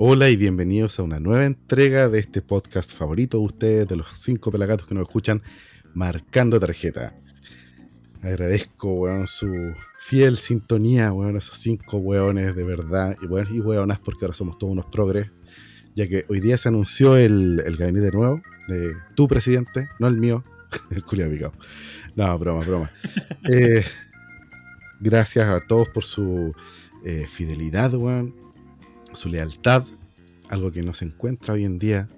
Hola y bienvenidos a una nueva entrega de este podcast favorito de ustedes, de los cinco pelagatos que nos escuchan, Marcando Tarjeta. Agradezco, weón, su fiel sintonía, weón, esos cinco weones de verdad, y, weón, y weonas porque ahora somos todos unos progres, ya que hoy día se anunció el, el gabinete nuevo de tu presidente, no el mío, el culiado picado. No, broma, broma. Eh, gracias a todos por su eh, fidelidad, weón, su lealtad, algo que no se encuentra hoy en día.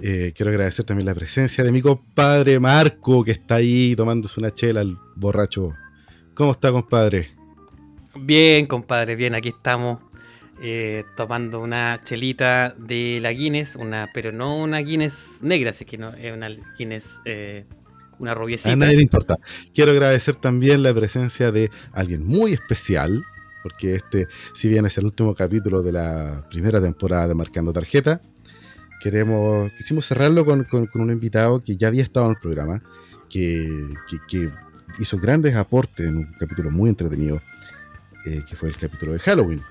Eh, quiero agradecer también la presencia de mi compadre Marco, que está ahí tomándose una chela, el borracho. ¿Cómo está, compadre? Bien, compadre, bien, aquí estamos eh, tomando una chelita de la Guinness, una, pero no una Guinness negra, así que no, es una Guinness, eh, una rubiecita. A nadie le importa. Quiero agradecer también la presencia de alguien muy especial, porque este, si bien es el último capítulo de la primera temporada de Marcando Tarjeta, queremos, quisimos cerrarlo con, con- con un invitado que ya había estado en el programa, que, que- que hizo grandes aportes en un capítulo muy entretenido, eh, que fue el capítulo de Halloween,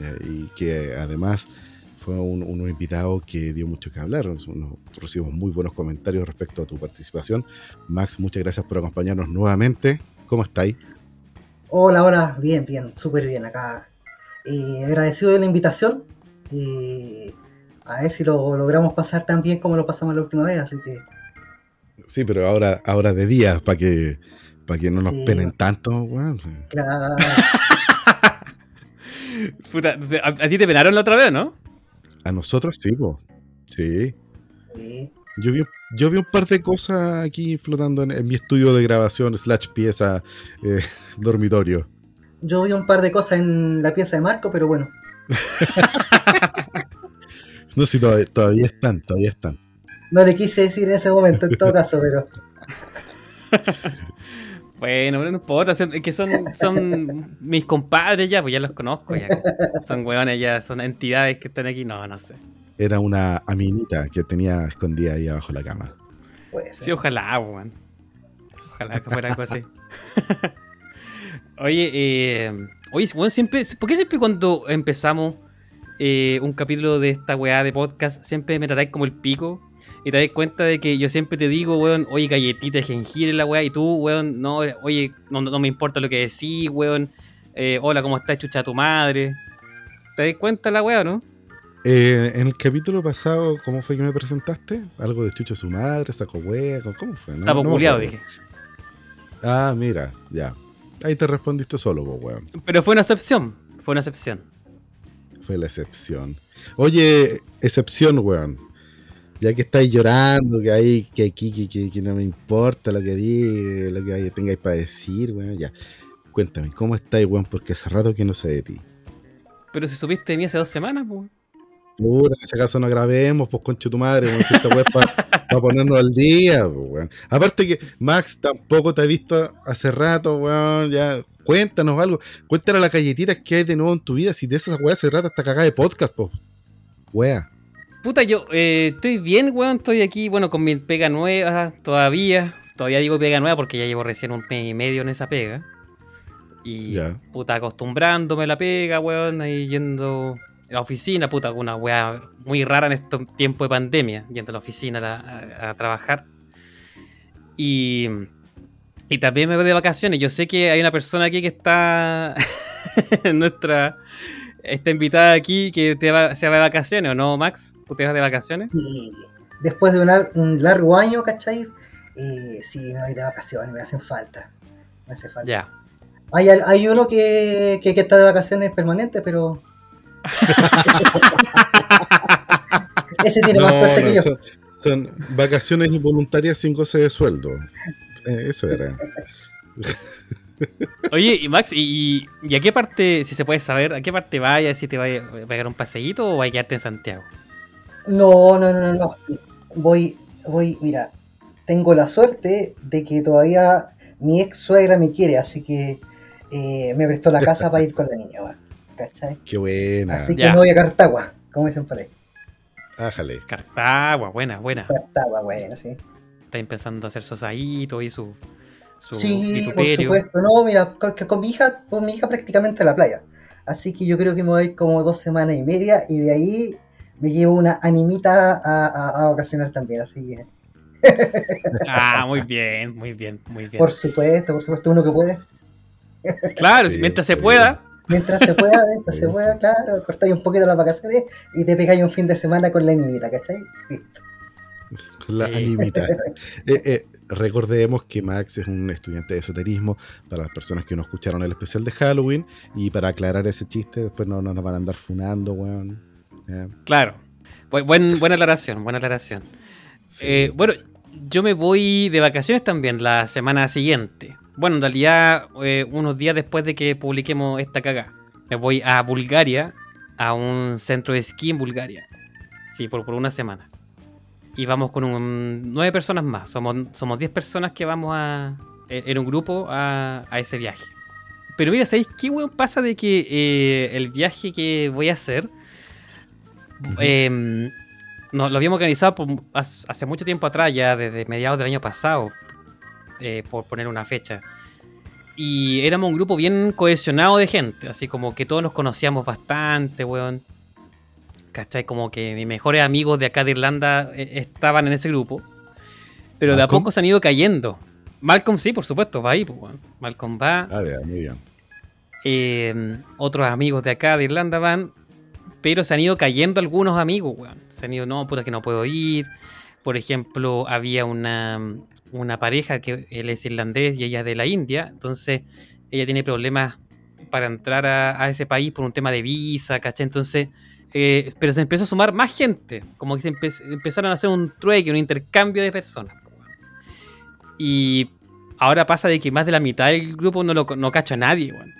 eh, y que además fue un, un invitado que dio mucho que hablar. Nos- recibimos muy buenos comentarios respecto a tu participación. Max, muchas gracias por acompañarnos nuevamente. ¿Cómo estáis? Hola, hola, bien, bien, súper bien acá. Eh, agradecido de la invitación. eh, a ver si lo logramos pasar tan bien como lo pasamos la última vez, así que Sí, pero ahora, ahora de día, para que, para que no nos Sí. penen tanto, weón. claro, Puta, a, a ti te penaron la otra vez, ¿no? A nosotros sí, po. Sí. sí. Yo vi, yo vi un par de cosas aquí flotando en, en mi estudio de grabación slash pieza eh, dormitorio. Yo vi un par de cosas en la pieza de Marco, pero bueno, No sé si todavía, todavía están, todavía están. no le quise decir en ese momento, en todo caso, pero Bueno, pero no importa, es que son, son mis compadres ya, pues ya los conozco, ya. Son hueones ya, son entidades que están aquí, no, no sé. Era una aminita que tenía escondida ahí abajo de la cama. Sí, ojalá, weón. Ojalá que fuera algo así. Oye, eh, oye, weón, siempre, ¿por qué siempre cuando empezamos eh, un capítulo de esta weá de podcast, siempre me tratáis como el pico? Y te das cuenta de que yo siempre te digo, weón, oye, galletita de jengibre la weá, y tú, weón, no, oye, no, no me importa lo que decís, weón. eh, hola, ¿cómo estás, chucha tu madre? ¿Te das cuenta la weá, no? Eh, en el capítulo pasado, ¿cómo fue que me presentaste? Algo de chucho su madre, saco hueá, ¿cómo fue? No- no acuerdo. dije. Ah, mira, ya. Ahí te respondiste solo, po, weón. Pero fue una excepción, fue una excepción. Fue la excepción. Oye, excepción, weón. Ya que estáis llorando, que hay, que aquí, que, que- que no me importa lo que diga, lo que tengáis para decir, weón, ya. Cuéntame, ¿cómo estáis, weón? Porque hace rato que no sé de ti. Pero si supiste de mí hace dos semanas, pues. Puta, en ese caso no grabemos, pues concha tu madre, weón, si esta para ponernos al día, pues, weón. Aparte que Max tampoco te ha visto hace rato, weón, ya. Cuéntanos algo. Cuéntale a las galletitas que hay de nuevo en tu vida. Si de esas weas se trata esta cagada de podcast, pues. Wea. Puta, yo eh, estoy bien, weón. Estoy aquí, bueno, con mi pega nueva todavía. Todavía digo pega nueva porque ya llevo recién un mes y medio en esa pega. Y, Ya. puta, acostumbrándome a la pega, weón. Ahí yendo la oficina, puta, una weá muy rara en estos tiempos de pandemia. Yendo a la oficina a, la- a- a trabajar. Y, y también me voy de vacaciones. Yo sé que hay una persona aquí que está en nuestra. Está invitada aquí que te va, se va de vacaciones, ¿o no, Max? ¿Tú te vas de vacaciones? y después de un, lar- un largo año, ¿cachai? Eh, sí, me voy de vacaciones, me hacen falta. Me hace falta. Ya. Hay, hay uno que, que, que está de vacaciones permanentes, pero. Ese tiene más No, suerte no, que yo. son, son vacaciones involuntarias sin goce de sueldo. Eh, eso era. Oye, y Max, ¿y, y a qué parte, si se puede saber, a qué parte vayas, si te va a pegar un paseíto o a quedarte en Santiago? No, no, no, no, no. Voy, voy, mira, tengo la suerte de que todavía mi ex suegra me quiere, así que eh, me prestó la casa para ir con la niña. ¿Cachai? Qué buena. Así que Ya. me voy a Cartagua, como dicen por ahí. Ájale. Cartagua, buena, buena. Cartagua, bueno, sí. Está empezando a hacer su asadito y su, su Sí, por supuesto. No, mira, con, que con mi hija, con mi hija prácticamente a la playa. Así que yo creo que me voy como dos semanas y media y de ahí me llevo una animita a, a, a vacacionar también. Así que, Ah, muy bien, muy bien, muy bien. por supuesto, por supuesto, uno que puede. Claro, Sí, mientras se pueda. Mientras se pueda, mientras se pueda, claro, cortáis un poquito las vacaciones y te pegáis un fin de semana con la animita, ¿cachai? Listo. Con la Sí. animita. Eh, eh, recordemos que Max es un estudiante de esoterismo para las personas que no escucharon el especial de Halloween y para aclarar ese chiste después no, no nos van a andar funando, weón. Claro. Bu- buen- buena aclaración, buena aclaración. sí, Eh, bueno, yo me voy de vacaciones también la semana siguiente. Bueno, en realidad, eh, unos días después de que publiquemos esta cagada. Me voy a Bulgaria, a un centro de esquí en Bulgaria. Sí, por, por una semana. Y vamos con un, nueve personas más. Somos, somos diez personas que vamos a, eh, en un grupo a, a ese viaje. Pero mira, ¿sabéis qué weón pasa de que eh, el viaje que voy a hacer eh, no, lo habíamos organizado por- hace mucho tiempo atrás, ya desde mediados del año pasado, eh, por poner una fecha. Y éramos un grupo bien cohesionado de gente, así como que todos nos conocíamos bastante, weón. ¿Cachai? Como que mis mejores amigos de acá de Irlanda eh, estaban en ese grupo. Pero de a poco se han ido cayendo. Malcolm sí, por supuesto, va ahí, pues, weón. Malcolm va. Ah, ya, muy bien. Eh, otros amigos de acá de Irlanda van, pero se han ido cayendo algunos amigos, weón. Se han ido, no, puta que no puedo ir. Por ejemplo, había una, una pareja que él es irlandés y ella es de la India, entonces ella tiene problemas para entrar a, ese país por un tema de visa, ¿cachai? Entonces, eh, pero se empezó a sumar más gente, como que se empe- empezaron a hacer un trueque, un intercambio de personas. Y ahora pasa de que más de la mitad del grupo no lo no cacha a nadie, weón.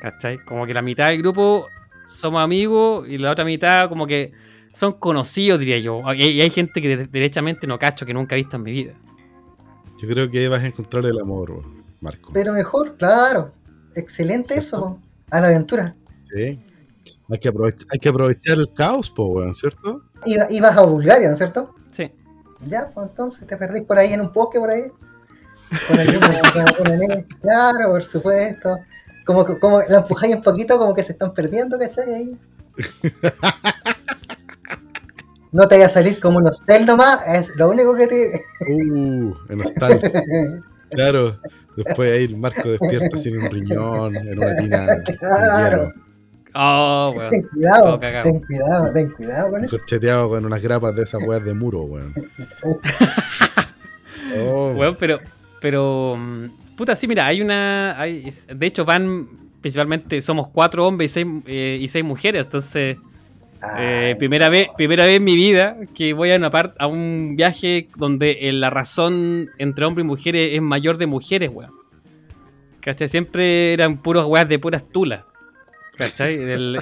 ¿Cachai? Como que la mitad del grupo somos amigos y la otra mitad como que son conocidos, diría yo. Y hay gente que de- derechamente no cacho, que nunca he visto en mi vida. Yo creo que vas a encontrar el amor, Marco. Pero mejor, claro. Excelente ¿Cierto? eso, a la aventura. Sí. Hay que, aprovechar, hay que aprovechar el caos, po, weón, ¿cierto? Y, y vas a Bulgaria, ¿no es cierto? Sí. Ya, pues entonces te perdís por ahí en un bosque por ahí. Con alguna- con alguna nena. Claro, por supuesto. Como, como la empujáis un poquito, como que se están perdiendo, ¿cachai? Ahí. No te vaya a salir como un hostel nomás, es lo único que te. Uh, en hostal. Claro. Después ahí el Marco despierta sin un riñón, en una tina. Claro. Oh, weón. Ten cuidado, ten cuidado, ten cuidado con eso. Corcheteado con unas grapas de esas weas de muro, weón. Oh, Weón, pero. Pero. mm, Puta, sí, mira, hay una. hay- de hecho, van. Principalmente somos cuatro hombres y seis, eh, y seis mujeres. Entonces, eh, primera vez primera vez en mi vida que voy a una parte a un viaje donde eh, la razón entre hombres y mujeres es mayor de mujeres, weón. ¿Cachai? Siempre eran puros weas de puras tulas. ¿Cachai? El-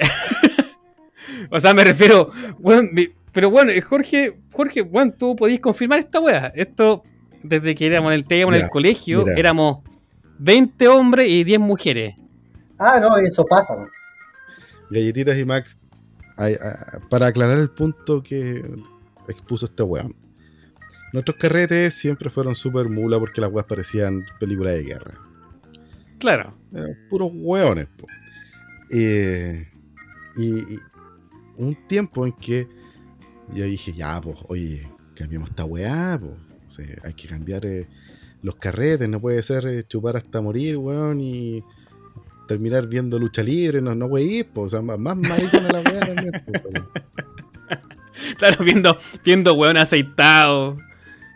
o sea, me refiero. weón, mi- pero bueno, eh, Jorge, Jorge, weón, tú podías confirmar esta wea. Esto, desde que éramos en el, en Ya, el colegio, mira. éramos 20 hombres y 10 mujeres. Ah, no, eso pasa. Galletitas y Max, ah, para aclarar el punto que expuso este weón. Nuestros carretes siempre fueron súper mula porque las weas parecían películas de guerra. Claro. Eran puros hueones. po. Eh, y, y un tiempo en que yo dije, ya, pues, oye, cambiemos esta weá, pues. O sea, hay que cambiar eh, los carretes, no puede ser eh, chupar hasta morir, weón, y terminar viendo lucha libre, no, no weí, pues, o sea, más, más maricona la weá también, po, weón. Claro, viendo, viendo weón aceitado.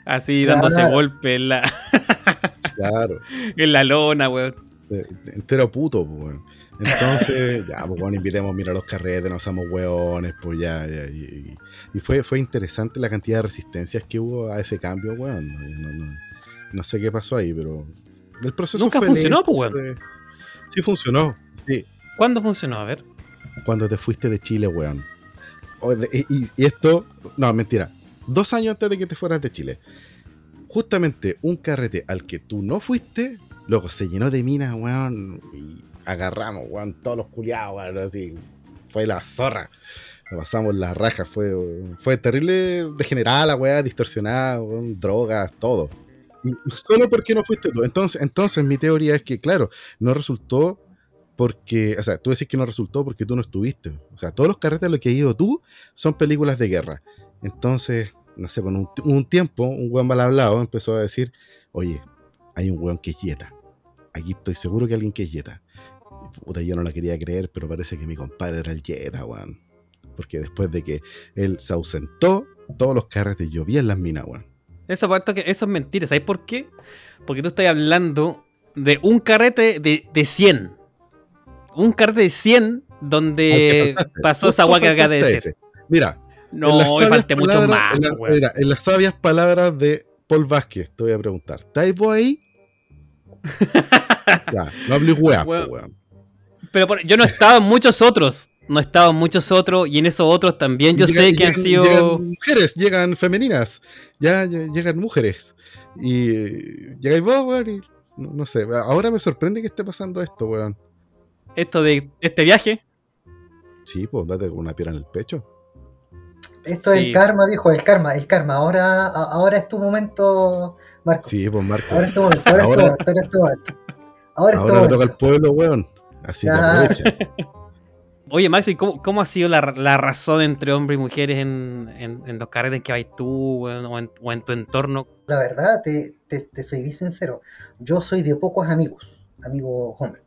Así Claro. dándose golpe en la, Claro. en la lona, weón. entero puto, pues, weón. Entonces, ya, pues bueno, invitemos, mira los carretes, no somos weones, pues ya, ya, y, y- fue, fue interesante la cantidad de resistencias que hubo a ese cambio, weón. No, no- no- sé qué pasó ahí, pero el proceso Nunca fue funcionó, pues, fue- Sí funcionó, sí, ¿Cuándo funcionó? A ver. cuando te fuiste de Chile, weón. Y, esto, no, mentira, dos años antes de que te fueras de Chile. Justamente un carrete al que tú no fuiste, luego se llenó de minas, weón, y agarramos, weón, todos los culiados, weón, así. Fue la zorra. Pasamos la raja, fue, fue terrible, degenerada la weá, distorsionada, weón, drogas, todo. Solo porque no fuiste tú. Entonces, entonces mi teoría es que, claro, no resultó porque, o sea, tú decís que no resultó porque tú no estuviste. O sea, todos los carretes a los que has ido tú son películas de guerra. Entonces, no sé, con un, tiempo, un weón mal hablado empezó a decir, oye, hay un weón que es yeta. Aquí estoy seguro que alguien que es yeta. Puta, yo no la quería creer, pero parece que mi compadre era el yeta, weón. Porque después de que él se ausentó, todos los carretes llovían las minas, weón. Eso, que eso es mentira. ¿Sabes por qué? Porque tú estás hablando de un carrete de, de 100. Un carrete de 100 donde pasó esa guaca acá de decir. Mira. No, me falté mucho más. En, mira, en las sabias palabras de Paul Vázquez, te voy a preguntar. ¿Estáis vos ahí? ya, no hables weá, weón. Pero yo no estaba en muchos otros. No estaban muchos otros. Y en esos otros también yo sé que han sido. Llegan mujeres, llegan femeninas. Ya, llegan mujeres. Y llegáis vos, weón. Y, no, sé. Ahora me sorprende que esté pasando esto, weón. ¿Esto de este viaje? Sí, pues date con una piedra en el pecho. Esto es el karma, viejo, el karma, el karma. Ahora, ahora es tu momento, Marco. Sí, pues Marco. Ahora es tu momento, ahora, es tu momento, ahora es tu momento. Ahora, ahora le toca al pueblo, weón. Así que aprovecha. Oye, Maxi, ¿cómo, ¿cómo, ha sido la, la, razón entre hombres y mujeres en, en, en los carretes que vais tú o, en, o, en, tu entorno? La verdad, te, te, te, soy bien sincero. Yo soy de pocos amigos, amigos hombres.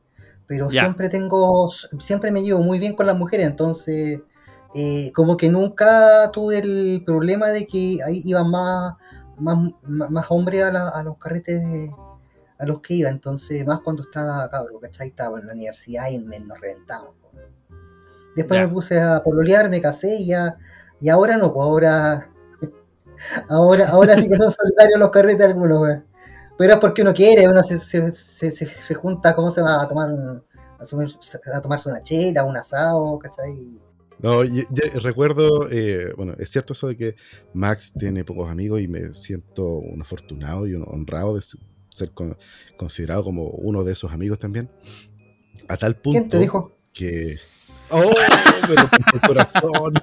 Pero ya. siempre tengo, siempre me llevo muy bien con las mujeres, entonces eh, como que nunca tuve el problema de que ahí iban más, más, más hombres a, a, los carretes a los que iba, entonces más cuando estaba cabro, ¿cachai? Estaba en la universidad y me, nos reventamos. Después me puse a pololear, me casé y ya, y ahora no, pues ahora, ahora, ahora sí que son solitarios los carretes algunos, Pero es porque uno quiere, uno se, se, se, se junta, ¿cómo se va a tomar? A, a tomarse una chela, un asado, ¿cachai? No, yo, yo recuerdo, eh, bueno, es cierto eso de que Max tiene pocos amigos y me siento un afortunado y un honrado de ser con, considerado como uno de esos amigos también. A tal punto ¿Quién te dijo? que... ¡Oh! Me rompió el corazón.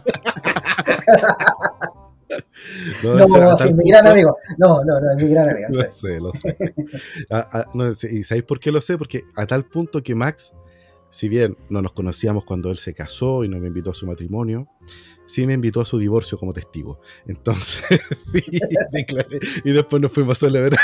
No, no, no sí, mi gran amigo. No, no, no, es mi gran amigo. Lo sé, lo sé. ah, ah, no, ¿Y sabéis por qué lo sé? Porque a tal punto que Max si bien no nos conocíamos cuando él se casó y no me invitó a su matrimonio, sí me invitó a su divorcio como testigo. Entonces, y, declaré, y después nos fuimos a celebrar.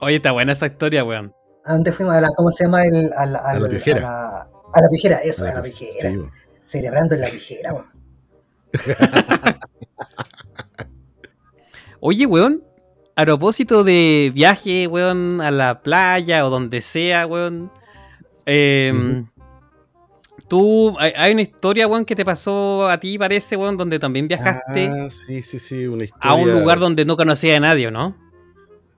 Oye, está buena esa historia, weón. ¿A dónde fuimos? A la, ¿Cómo se llama? El, al, al, a la viejera. A la, a la viejera, eso, a la, a la viejera. Sí, Celebrando en la viejera, weón. Oye, weón, a propósito de viaje, weón, a la playa o donde sea, weón. Eh, uh -huh. Tú, hay, hay, una historia, weón, que te pasó a ti, parece, weón, donde también viajaste. Ah, sí, sí, sí, una historia. A un lugar donde no conocía a nadie, ¿no?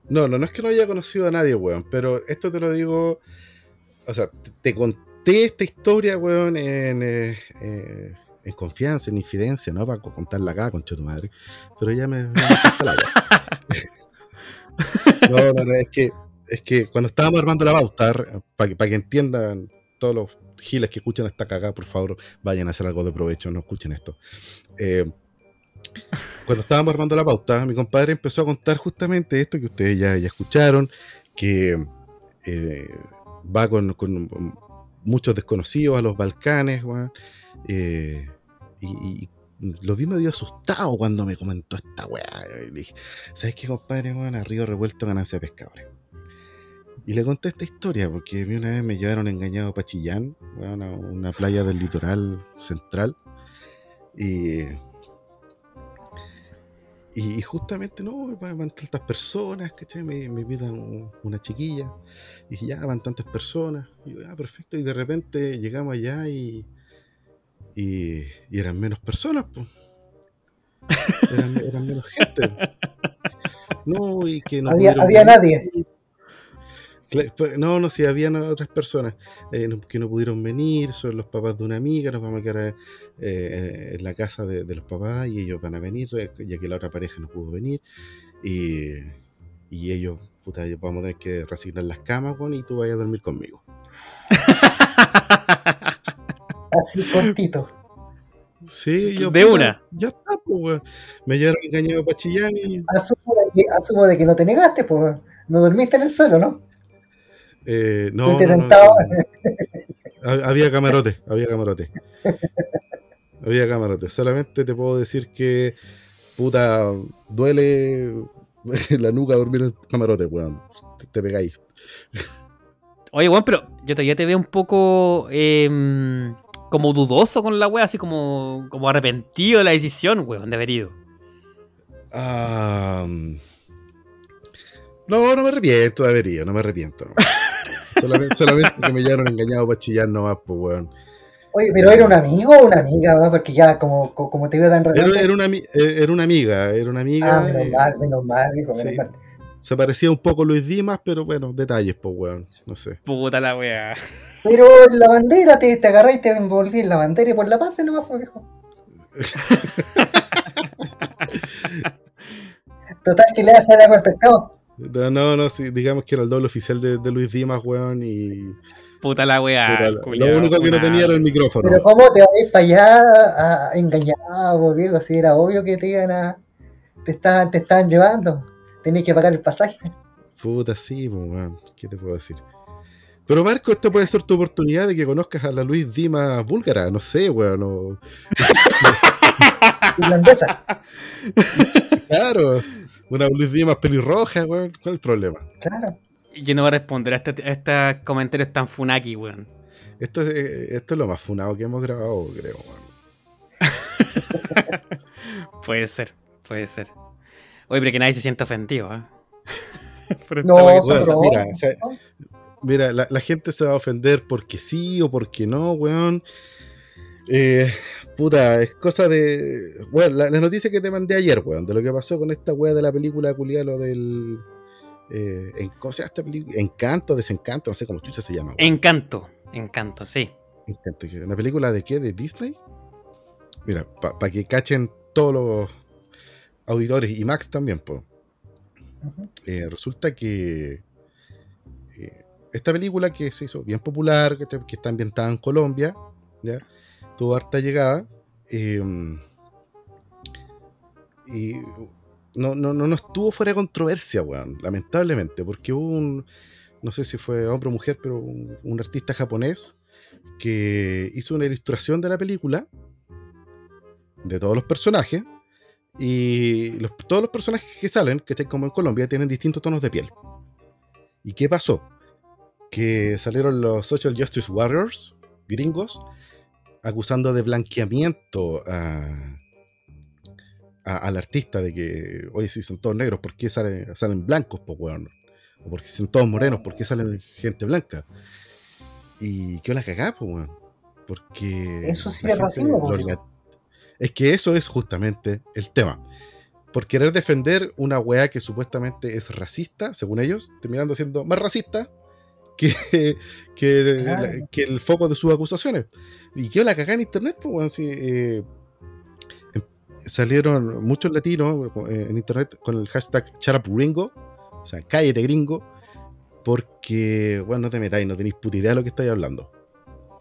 No, no, no es que no haya conocido a nadie, weón, pero esto te lo digo. O sea, te, conté esta historia, weón, en. Eh, eh, en confianza, en infidencia, ¿no? Para contarla acá, concha tu madre. Pero ya me. me no, no, no, es que, es que cuando estábamos armando la pauta, para que, para que entiendan todos los giles que escuchan esta cagada, por favor, vayan a hacer algo de provecho, no escuchen esto. Eh, cuando estábamos armando la pauta, mi compadre empezó a contar justamente esto que ustedes ya, escucharon, que eh, va con, muchos desconocidos a los Balcanes, eh, y, lo vi medio asustado cuando me comentó esta weá. Y dije, ¿sabes qué, compadre? Bueno, a Río Revuelto ganancia pescadores. Y le conté esta historia porque a mí una vez me llevaron engañado a Pachillán, bueno, a una playa del litoral central. Y, y justamente, no, van tantas personas, ¿cachai? Me, me pidan una chiquilla. Y ya van tantas personas. Y yo, ah, perfecto. Y de repente llegamos allá y y, y eran menos personas, pues. Eran, eran, menos gente. No, y que no había, había nadie. Pues, no, no, sí, había otras personas eh, que no pudieron venir, son los papás de una amiga, nos vamos a quedar eh, en la casa de, de, los papás y ellos van a venir, eh, ya que la otra pareja no pudo venir. Y, y ellos, puta, vamos a tener que resignar las camas, bueno, y tú vayas a dormir conmigo. Así cortito. Sí, yo. De una. Ya está, pues, weón. Me llevaron engañado para Chillán y. Asumo de, que, asumo de que no te negaste, pues. No dormiste en el suelo, ¿no? Eh, No, te Había camarote, había camarote. Había camarote. Solamente te puedo decir que, puta, duele la nuca dormir en el camarote, weón. Te, te pegáis. Oye, weón, pero yo todavía te veo un poco em, como dudoso con la wea, así como, como arrepentido de la decisión, weón, de haber ido. Ah, no, no me arrepiento de haber ido, no me arrepiento. no. solamente, solamente que me llevaron engañado para chillar nomás, pues, weón. Oye, pero era un amigo o una amiga, ¿verdad? Porque ya como, co- como te veo tan Era, relajado. era una, eh, era una amiga, era una amiga. Ah, menos eh, mal, menos mal, dijo, menos sí. mal. Se parecía un poco a Luis Dimas, pero bueno, detalles, pues, weón. No sé. Puta la wea. Pero la bandera te, te agarré y te envolví en la bandera y por la patria nomás, pues, viejo. Total, que le hace algo al pescado. No, no, no, sí, digamos que era el doble oficial de, de Luis Dimas, weón, y Puta la wea. puta, lo- único que no tenía era el micrófono. Pero ¿cómo te vas a ir para allá a, pues, viejo? Si era obvio que te iban a... Te estaban, te estaban llevando. Tenías que pagar el pasaje. Puta, sí, weón, ¿qué te puedo decir? Pero Marco, esto puede ser tu oportunidad de que conozcas a la Luis Dimas búlgara, no sé, weón, o- Irlandesa, claro, una Luis Dimas pelirroja, weón, ¿cuál es el problema? claro. Yo no voy a responder a, este- a estos comentarios tan funaki, weón. Esto es, eh, esto es lo más funado que hemos grabado, creo, weón. Puede ser, puede ser. Oye, pero que nadie se sienta ofendido, ¿eh? No, bueno, mira, o sea, ¿no? Mira, la, la gente se va a ofender porque sí o porque no, weón. Eh, puta, es cosa de. Bueno, la, la noticia que te mandé ayer, weón, de lo que pasó con esta weá de la película culiá, lo del. Eh, en, ¿Cómo se llama esta película? Encanto, desencanto, no sé cómo chucha se llama. weón. Encanto, encanto, sí. Encanto, ¿Una película de qué? ¿De Disney? Mira, para que cachen todos los auditores y Max también, pues. Eh, resulta que eh, esta película que se hizo bien popular, que, te- que está ambientada en Colombia, ¿ya? Tuvo harta llegada. eh, y no, no, no, no estuvo fuera de controversia, weón, lamentablemente, porque hubo un, no sé si fue hombre o mujer, pero un, artista japonés que hizo una ilustración de la película, de todos los personajes, y todos los personajes que salen, que estén como en Colombia, tienen distintos tonos de piel. ¿Y qué pasó? Que salieron los Social Justice Warriors, gringos, acusando de blanqueamiento a, a- al artista de que, oye, si son todos negros, ¿por qué salen, salen blancos, po, weón? O porque son todos morenos, ¿por qué salen gente blanca? Y qué la cagá, po, weón. Porque. Eso sí es racismo, Es que eso es justamente el tema. Por querer defender una weá que supuestamente es racista, según ellos, terminando siendo más racista que, que, Claro. la- que el foco de sus acusaciones. Y qué la cagá en internet, pues, weón, sí, eh, em- salieron muchos latinos eh, en internet con el hashtag #CharapGringo, o sea, cállate gringo, porque, bueno, no te metáis, no tenéis puta idea de lo que estáis hablando.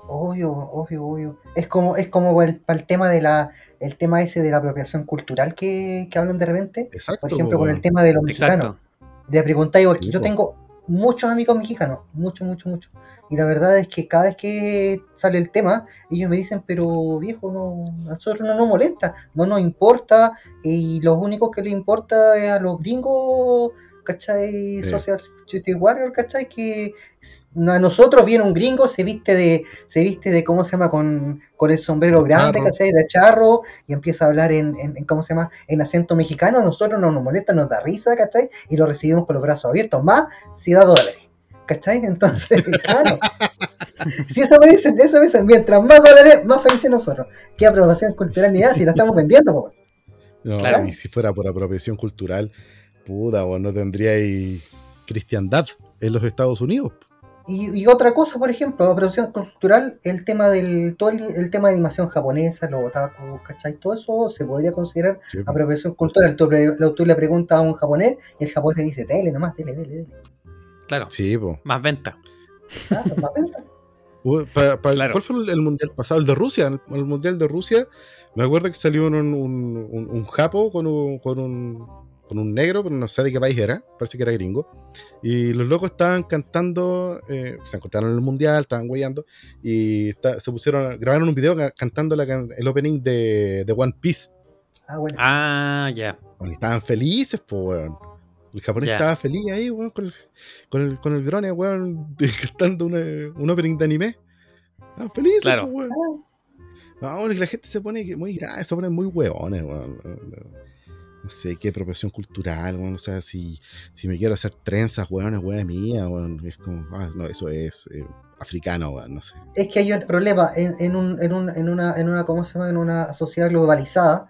Obvio, obvio, obvio. Es como, es como el, para el tema de la, el tema ese de la apropiación cultural que, que hablan de repente. Exacto. Por ejemplo, con el tema de los mexicanos. Exacto. Le preguntáis, porque Sí, yo po. tengo muchos amigos mexicanos, mucho, mucho, mucho. Y la verdad es que cada vez que sale el tema, ellos me dicen, pero viejo, no, a nosotros no nos molesta, no nos importa, y lo único que le importa es a los gringos, ¿cachai? Sí. Social Justice Warrior, ¿cachai? Que a nosotros viene un gringo, se viste de, se viste de, ¿cómo se llama? Con, con el sombrero De grande, charro. ¿cachai? De charro, y empieza a hablar en, en, en, ¿cómo se llama? En acento mexicano, a nosotros no nos molesta, nos da risa, ¿cachai? Y lo recibimos con los brazos abiertos, más si da dólares, ¿cachai? Entonces, claro. Si eso me dicen, eso me dicen, mientras más dólares, más felices nosotros. ¿Qué aprobación cultural ni nada si la estamos vendiendo, po? No, Claro. y si fuera por apropiación cultural, puta, vos no tendríais cristiandad en los Estados Unidos. Y, y otra cosa, por ejemplo, apropiación cultural, el tema del todo el, el tema de animación japonesa, los otaku, ¿cachai? Todo eso se podría considerar Sí, apropiación cultural. Tú, tú le preguntas a un japonés y el japonés te dice, dele nomás, dele, dele, dele. Claro. Sí, po. Más venta. Claro, más venta. Uy, pa- pa- Claro. ¿Cuál fue el, el mundial pasado? El de Rusia. El, el mundial de Rusia. Me acuerdo que salió un, un, un, un japo con un, con un, con un negro, pero no sé de qué país era, parece que era gringo. Y los locos estaban cantando, eh, se encontraron en el mundial, estaban guayando, y se pusieron, grabaron un video cantando el opening de, de One Piece. Ah, bueno. Ah, ya. estaban felices, pues, weón. El japonés estaba feliz ahí, weón, con el, con el, con el grone, weón, cantando un opening de anime. Estaban felices, claro. pues, weón. No, la gente se pone muy grave, se pone muy huevones, weón. No sé qué profesión cultural, weón. O sea, si, si me quiero hacer trenzas, weón, es weón mía, weón. Es como, ah, no, eso es eh, africano, weón, no sé. Es que hay un problema en, en, un, en, un, en, una, en una, ¿cómo se llama? En una sociedad globalizada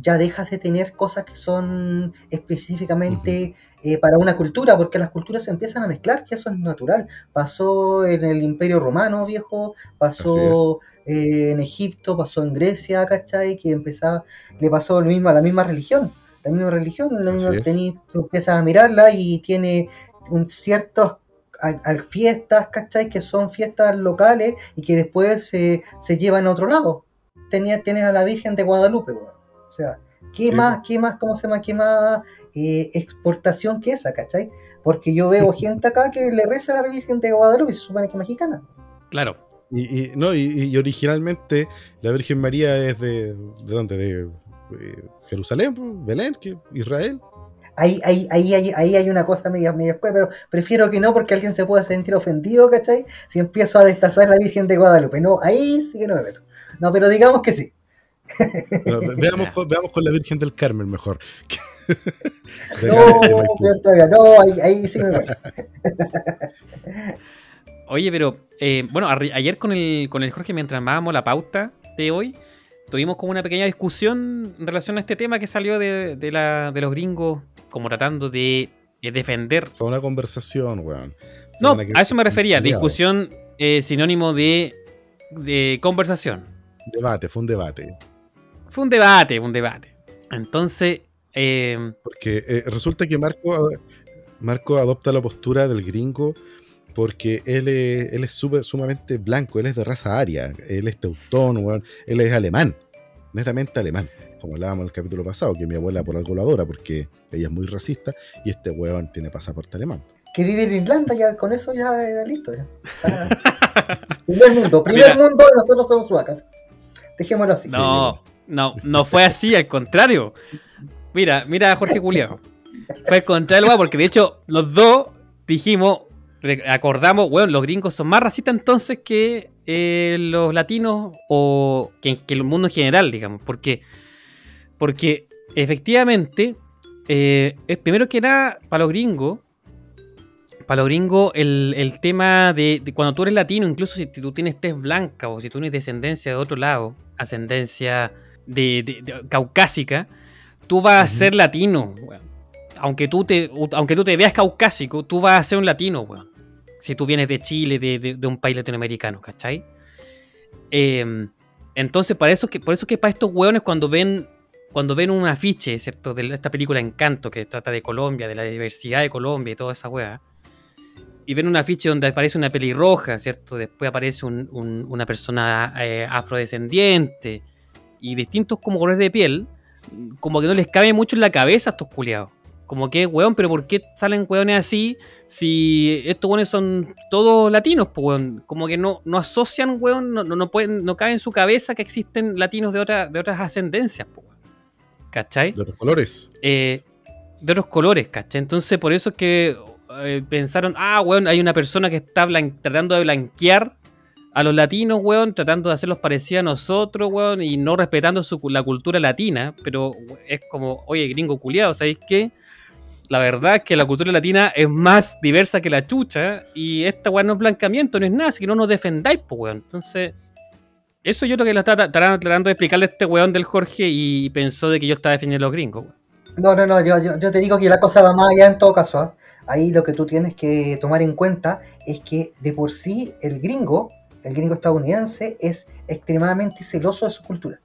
ya dejas de tener cosas que son específicamente eh, para una cultura, porque las culturas se empiezan a mezclar, que eso es natural. Pasó en el Imperio Romano, viejo, pasó eh, en Egipto, pasó en Grecia, ¿cachai? Que empezaba, le pasó lo mismo a la misma religión. La misma religión, la misma, tú empiezas a mirarla y tiene un ciertos fiestas, ¿cachai? Que son fiestas locales y que después se, se llevan a otro lado. Tenía, tienes a la Virgen de Guadalupe, o sea, ¿qué más, qué más, cómo se llama, qué más eh, exportación que esa, ¿cachai? Porque yo veo gente acá que le reza a la Virgen de Guadalupe y se supone que es mexicana. Claro. Y, no, y, originalmente la Virgen María es de, ¿de dónde? De, eh, Jerusalén, pues, Belén, que Israel. Ahí, ahí, ahí, ahí, hay una cosa media, media escuela, pero prefiero que no porque alguien se pueda sentir ofendido, ¿cachai? Si empiezo a destazar la Virgen de Guadalupe. No, ahí sí que no me meto. No, pero digamos que sí veamos, con, veamos, con, la Virgen del Carmen mejor. no, no, ahí, sí me Oye, pero eh, bueno, ayer con el, con el Jorge, mientras armábamos la pauta de hoy, tuvimos como una pequeña discusión en relación a este tema que salió de, de, la, de los gringos, como tratando de, defender. Fue una conversación, weón. no, a eso me refería, discusión eh, sinónimo de, de conversación. Debate, fue un debate. Fue un debate, un debate. Entonces. Eh, porque eh, resulta que Marco, Marco adopta la postura del gringo porque él es, él es sumamente blanco, él es de raza aria, él es teutón, él es alemán, netamente alemán. Como hablábamos en el capítulo pasado, que mi abuela por algo lo adora porque ella es muy racista y este weón tiene pasaporte alemán. Que vive en Irlanda, ya con eso ya es listo. Ya. primer mundo, primer mundo, nosotros somos suacas. Dejémoslo así. No, no, no fue así, al contrario. Mira, mira a Jorge Culiajo. Fue al contrario, porque de hecho los dos dijimos, acordamos, bueno, los gringos son más racistas entonces que eh, los latinos o que, el mundo en general, digamos. Porque, porque efectivamente, eh, es primero que nada, para los gringos, para los gringos, el, tema de, cuando tú eres latino, incluso si tú tienes tez blanca o si tú tienes descendencia de otro lado, ascendencia de, caucásica, tú vas a ser latino, Aunque tú, te, aunque tú te veas caucásico, tú vas a ser un latino, Si tú vienes de Chile, de, un país latinoamericano, ¿cachai? Em, entonces, para eso que, por eso que para estos hueones cuando ven cuando ven un afiche, ¿cierto? De esta película Encanto, que trata de Colombia, de la diversidad de Colombia y toda esa weá, y ven un afiche donde aparece una pelirroja, ¿cierto? Después aparece una persona eh, afrodescendiente, y distintos como colores de piel, como que no les cabe mucho en la cabeza a estos culiados. Como que, weón, pero ¿por qué salen weones así si estos weones son todos latinos, pues, weón? Como que no, no asocian, weón, no, no, pueden, no cabe en su cabeza que existen latinos de, otra, de otras ascendencias, pues, weón. ¿Cachai? De otros colores. Eh, de otros colores, ¿cachai? Entonces, por eso es que eh, pensaron, ah, weón, hay una persona que está tratando de blanquear a los latinos, weón, tratando de hacerlos parecidos a nosotros, weón, y no respetando su, la cultura latina, pero es como, oye, gringo culiado, ¿sabéis qué? La verdad es que la cultura latina es más diversa que la chucha, y esta weón no es blancamiento, no es nada, así que no nos defendáis, pues, weón. Entonces, eso yo creo que lo estaba tratando de explicarle a este weón del Jorge y pensó de que yo estaba defendiendo a los gringos, weón. No, no, no, yo, yo, te digo que la cosa va más allá en todo caso. ¿ah? Ahí lo que tú tienes que tomar en cuenta es que de por sí el gringo el gringo estadounidense es extremadamente celoso de su cultura.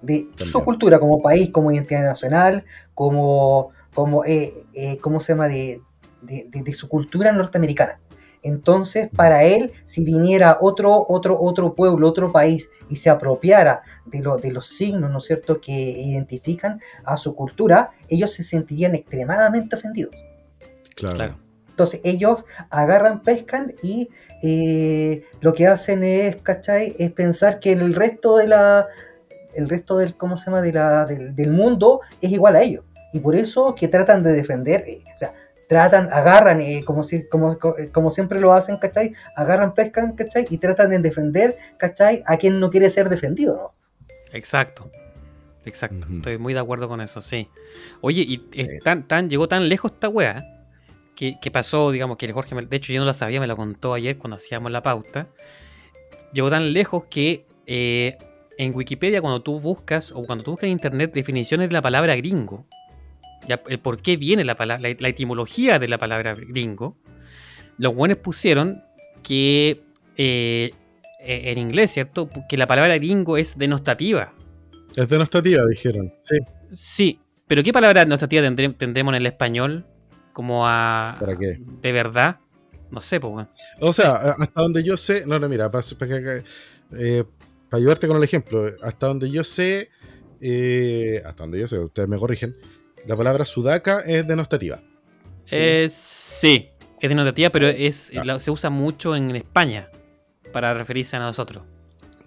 De su cultura como país, como identidad nacional, como, como eh, eh, ¿cómo se llama? De, de, su cultura norteamericana. Entonces, para él, si viniera otro, otro, otro pueblo, otro país y se apropiara de, lo, de los signos, ¿no es cierto?, que identifican a su cultura, ellos se sentirían extremadamente ofendidos. Claro. Claro. Entonces ellos agarran, pescan y eh, lo que hacen es, ¿cachai? Es pensar que el resto de la, el resto del, ¿cómo se llama? De la, del, del mundo es igual a ellos. Y por eso que tratan de defender, eh, o sea, tratan, agarran, eh, como, si, como, co- eh, como siempre lo hacen, ¿cachai? Agarran, pescan, ¿cachai? Y tratan de defender, ¿cachai? A quien no quiere ser defendido, ¿no? Exacto. Exacto. Estoy muy de acuerdo con eso, sí. Oye, y es tan, tan, llegó tan lejos esta weá que, que pasó, digamos, que el Jorge, me- de hecho yo no la sabía, me la contó ayer cuando hacíamos la pauta. Llegó tan lejos que eh, en Wikipedia cuando tú buscas, o cuando tú buscas en internet definiciones de la palabra gringo, ya, el por qué viene la palabra, la, la etimología de la palabra gringo, los buenos pusieron que eh, eh, en inglés, ¿cierto? Que la palabra gringo es denostativa. Es denostativa, dijeron. Sí. Sí, pero ¿qué palabra denostativa tendremos en el español? Como a... ¿Para qué? ¿De verdad? No sé, pues. O sea, hasta donde yo sé, no, no, mira, para, ayudarte con el ejemplo, hasta donde yo sé, eh, hasta donde yo sé, ustedes me corrigen, la palabra sudaca es denostativa. Eh, sí, es denotativa, pero es la- se usa mucho en España para referirse a nosotros.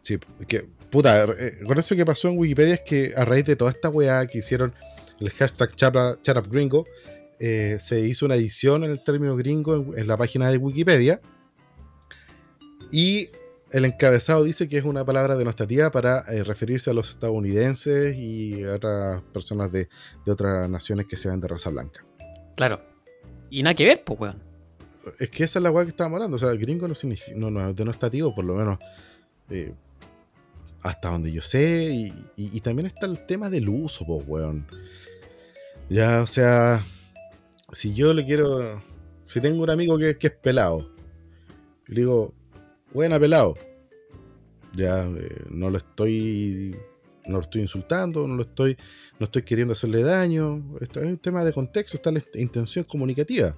Sí, que, puta, eh, con eso que pasó en Wikipedia es que a raíz de toda esta weá que hicieron el hashtag Chara- ChatUpGringo, eh, se hizo una edición en el término gringo en, en la página de Wikipedia y el encabezado dice que es una palabra denostativa para eh, referirse a los estadounidenses y a otras personas de, de otras naciones que se ven de raza blanca. Claro. Y nada que ver, pues, weón. Es que esa es la weá que estábamos hablando. O sea, gringo no, significa, no, no es denostativo, por lo menos eh, hasta donde yo sé. Y, y- y también está el tema del uso, pues, weón. Ya, o sea, si yo le quiero. Si tengo un amigo que, que es pelado, le digo, buena pelado. Ya, eh, no lo estoy. No lo estoy insultando, no lo estoy. No estoy queriendo hacerle daño. Esto es un tema de contexto, está la intención comunicativa.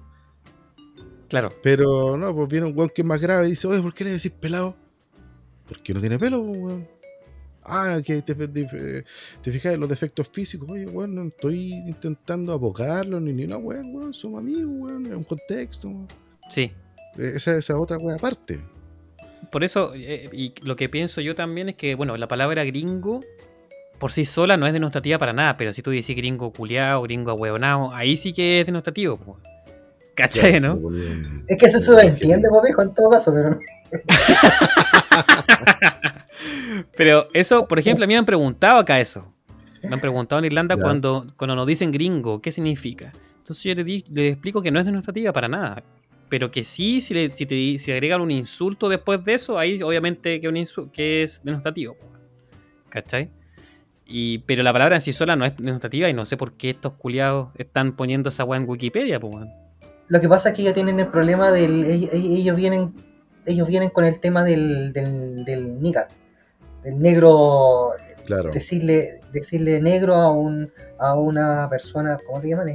Claro. Pero no, pues viene un weón que es más grave y dice, oye, ¿por qué le decís pelado? Porque no tiene pelo, pues, weón. Ah, que te, te, te fijas en los defectos físicos. Oye, weón, no estoy intentando abocarlo ni ni una weón, weón. Somos amigos, weón. Es un contexto. weón. Sí. Esa esa otra weón aparte. Por eso, eh, y lo que pienso yo también es que, bueno, la palabra gringo por sí sola no es denostativa para nada, pero si tú decís gringo culiao, gringo ahueonado, ahí sí que es denostativo. po. ¿Cachai, no? Es que eso se entiende, pues, viejo, en todo caso, pero no. Pero eso, por ejemplo, a mí me han preguntado acá eso. Me han preguntado en Irlanda Ya. cuando, cuando nos dicen gringo, ¿qué significa? Entonces yo le, di- le explico que no es denostativa para nada. Pero que sí, si, le, si te si agregan un insulto después de eso, ahí obviamente que, un insu- que es denostativo. ¿Cachai? Y, pero la palabra en sí sola no es denostativa y no sé por qué estos culiados están poniendo esa weá en Wikipedia. po, weón. Lo que pasa es que ellos tienen el problema del. Ellos, vienen. Ellos vienen con el tema del, del, del. Del negro. Claro. Decirle, decirle negro a un a una persona, ¿cómo le llaman?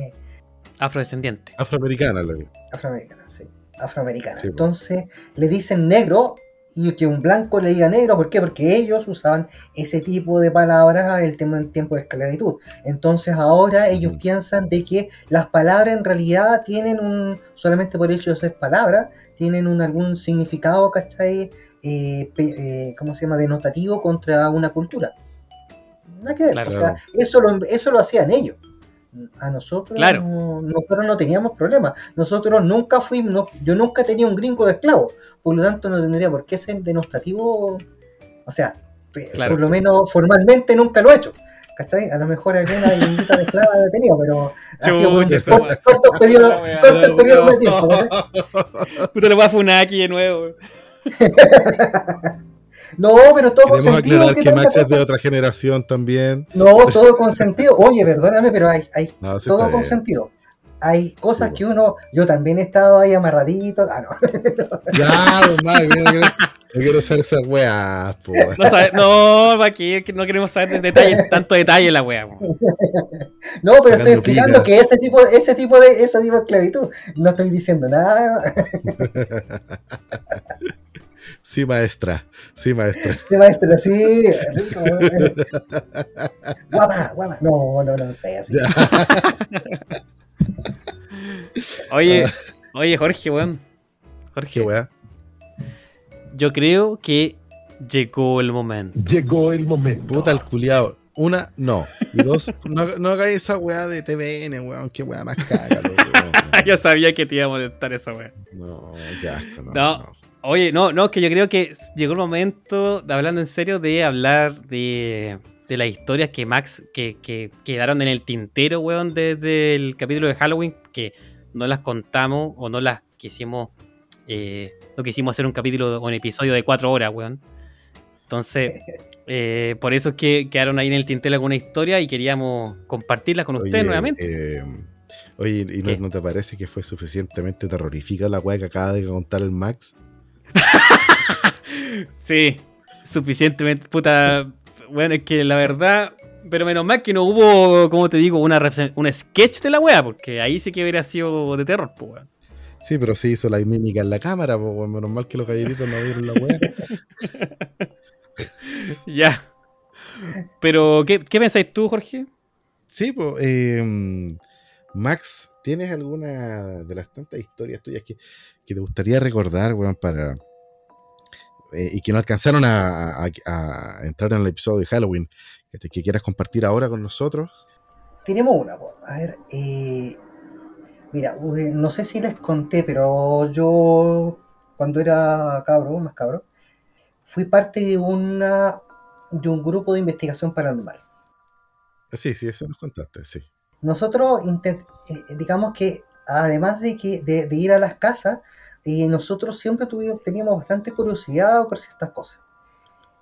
Afrodescendiente. Afroamericana. le- afroamericana, sí. Afroamericana. Sí, pues. Entonces le dicen negro y que un blanco le diga negro, ¿por qué? Porque ellos usaban ese tipo de palabras el tema en tiempo de esclavitud. Entonces ahora ellos piensan de que las palabras en realidad tienen un, solamente por el hecho de ser palabras, tienen un, algún significado, ¿cachai? Eh, pe- eh, ¿Cómo se llama? Denotativo contra una cultura. Nada que ver, Claro. o sea, eso lo, eso lo hacían ellos. A nosotros, Claro. no- nosotros no teníamos problemas. Nosotros nunca fuimos, no- yo nunca tenía un gringo de esclavo, por lo tanto no tendría por qué ser denostativo. O sea, Claro. por lo menos formalmente nunca lo he hecho. ¿Cachai? A lo mejor alguna gringuita de esclava he tenido, pero ha sido por Chucha, esa corto, wea. corto periodo, La wea. corto periodo de tiempo. Puta, le voy a funar aquí de nuevo. No, pero todo con Queremos sentido. aclarar ¿qué que tanta Max es de otra generación también. No, todo con sentido. Oye, perdóname, pero hay, hay No, sí todo está con bien. sentido. hay cosas Sí, que uno, yo también he estado ahí amarradito. Ah, no. Ya, pues, Max, yo no quiero, saber esas weas, po. No, sabe- no. Que No queremos saber de detalles, tanto detalle la wea. po. No, pero estoy Sacando explicando pica. que ese tipo, ese tipo de, ese tipo de esclavitud. No estoy diciendo nada. Sí, maestra. Sí, maestra. Sí, maestro, sí, rico. eh. Guapa, guapa. No, no, no sé así. Oye, oye, Jorge, weón. Qué Jorge, wea. yo creo que llegó el momento. Llegó el momento. Puta el culiao. Una, no. Y dos, no, no hagáis esa weá de TVN, weón. Qué weá más caga, weón. yo sabía que te iba a molestar esa wea. No, qué asco, no. No. no. Oye, no, no, que yo creo que llegó el momento, hablando en serio, de hablar de, de las historias que Max, que, que quedaron en el tintero, weón, desde el capítulo de Halloween, que no las contamos o no las quisimos, eh, no quisimos hacer un capítulo o un episodio de cuatro horas, weón. Entonces, eh, por eso es que quedaron ahí en el tintero alguna historia y queríamos compartirlas con ustedes nuevamente. eh, oye, ¿y no, no te parece que fue suficientemente terrorífica la weá que acaba de contar el Max? Sí, suficientemente, puta. Bueno, es que la verdad, pero menos mal que no hubo, como te digo, una un sketch de la wea, porque ahí sí que hubiera sido de terror, pues, weón. Sí, pero se hizo la mímica en la cámara, pues, weón. Menos mal que los galletitos no vieron la weá. Ya. Pero, ¿qué, qué pensáis tú, Jorge? Sí, pues, eh, Max, ¿tienes alguna de las tantas historias tuyas que, que te gustaría recordar, weón, para... eh, y que no alcanzaron a, a- a entrar en el episodio de Halloween, que, te- que quieras compartir ahora con nosotros? Tenemos una, po. a ver, eh, mira, eh, no sé si les conté, pero yo cuando era cabro, más cabro, fui parte de una de un grupo de investigación paranormal. Sí, sí, eso nos contaste, sí. Nosotros, eh, digamos que además de, que, de, ir a las casas, eh, nosotros siempre tuvimos, teníamos bastante curiosidad por ciertas cosas.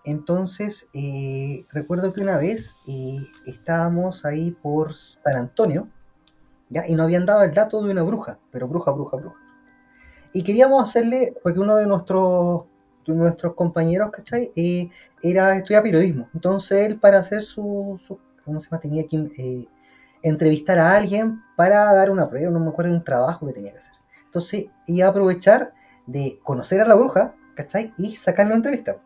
Entonces, eh, recuerdo que una vez eh, estábamos ahí por San Antonio, ¿ya? y nos habían dado el dato de una bruja, pero bruja, bruja, bruja. Y queríamos hacerle, porque uno de nuestros, de nuestros compañeros, ¿cachai? Eh, era estudiar periodismo. Entonces él para hacer su, su- ¿cómo se llama? Tenía que entrevistar a alguien para dar una prueba, no me acuerdo, un trabajo que tenía que hacer. Entonces iba a aprovechar de conocer a la bruja, ¿cachai? Y sacarle una entrevista.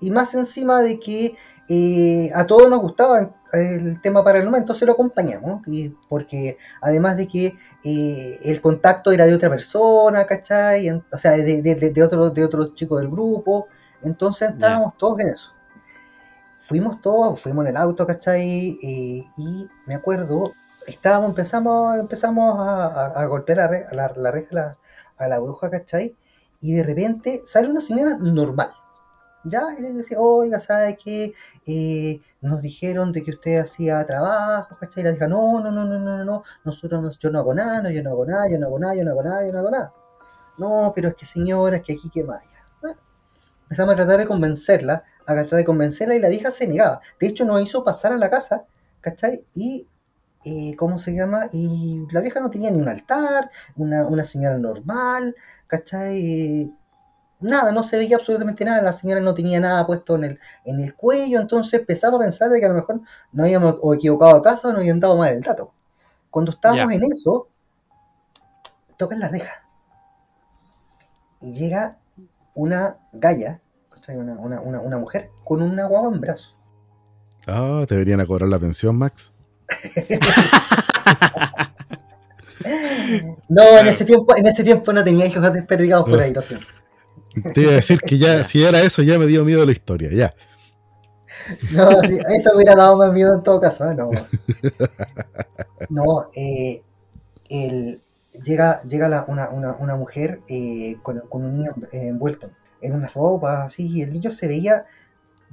Y más encima de que eh, a todos nos gustaba el tema paranormal, entonces lo acompañamos. Y porque además de que eh, el contacto era de otra persona, ¿cachai? O sea, de, de, de, de otro, de otro chico del grupo. Entonces estábamos todos en eso. Fuimos todos, fuimos en el auto, ¿cachai? Eh, y me acuerdo, estábamos, empezamos, empezamos a, golpear la, a la, reja a la bruja, ¿cachai? Y de repente sale una señora normal. Ya, y le decía, oiga, ¿sabe qué? Eh, nos dijeron de que usted hacía trabajo, ¿cachai? Y la dijo, no, no, no, no, no, no, nosotros no, yo no hago nada, yo no hago nada, yo no hago nada, yo no hago nada, yo no hago nada. No, pero es que señora, es que aquí que maya. Bueno, empezamos a tratar de convencerla, a tratar de convencerla y la vieja se negaba. De hecho, nos hizo pasar a la casa, ¿cachai? Y eh, ¿cómo se llama? Y la vieja no tenía ni un altar, una, una señora normal, ¿cachai? Nada, no se veía absolutamente nada, la señora no tenía nada puesto en el, en el cuello, entonces empezamos a pensar de que a lo mejor nos habíamos o equivocado a casa o nos habían dado mal el dato. Cuando estábamos en eso, tocan la reja. Y llega una galla, ¿cachai? una, una, una, una mujer, con una guagua en brazo. Ah, te venían a cobrar la pensión, Max. No, en ese tiempo, en ese tiempo no tenía hijos desperdigados por ahí, lo siento. Te iba a decir que ya, si era eso, ya me dio miedo la historia, ya. No, sí, eso me hubiera dado más miedo en todo caso, ¿eh? no. No, eh, el- llega, llega la- una, una, una mujer eh, con, con un niño envuelto en una ropa así, y el niño se veía,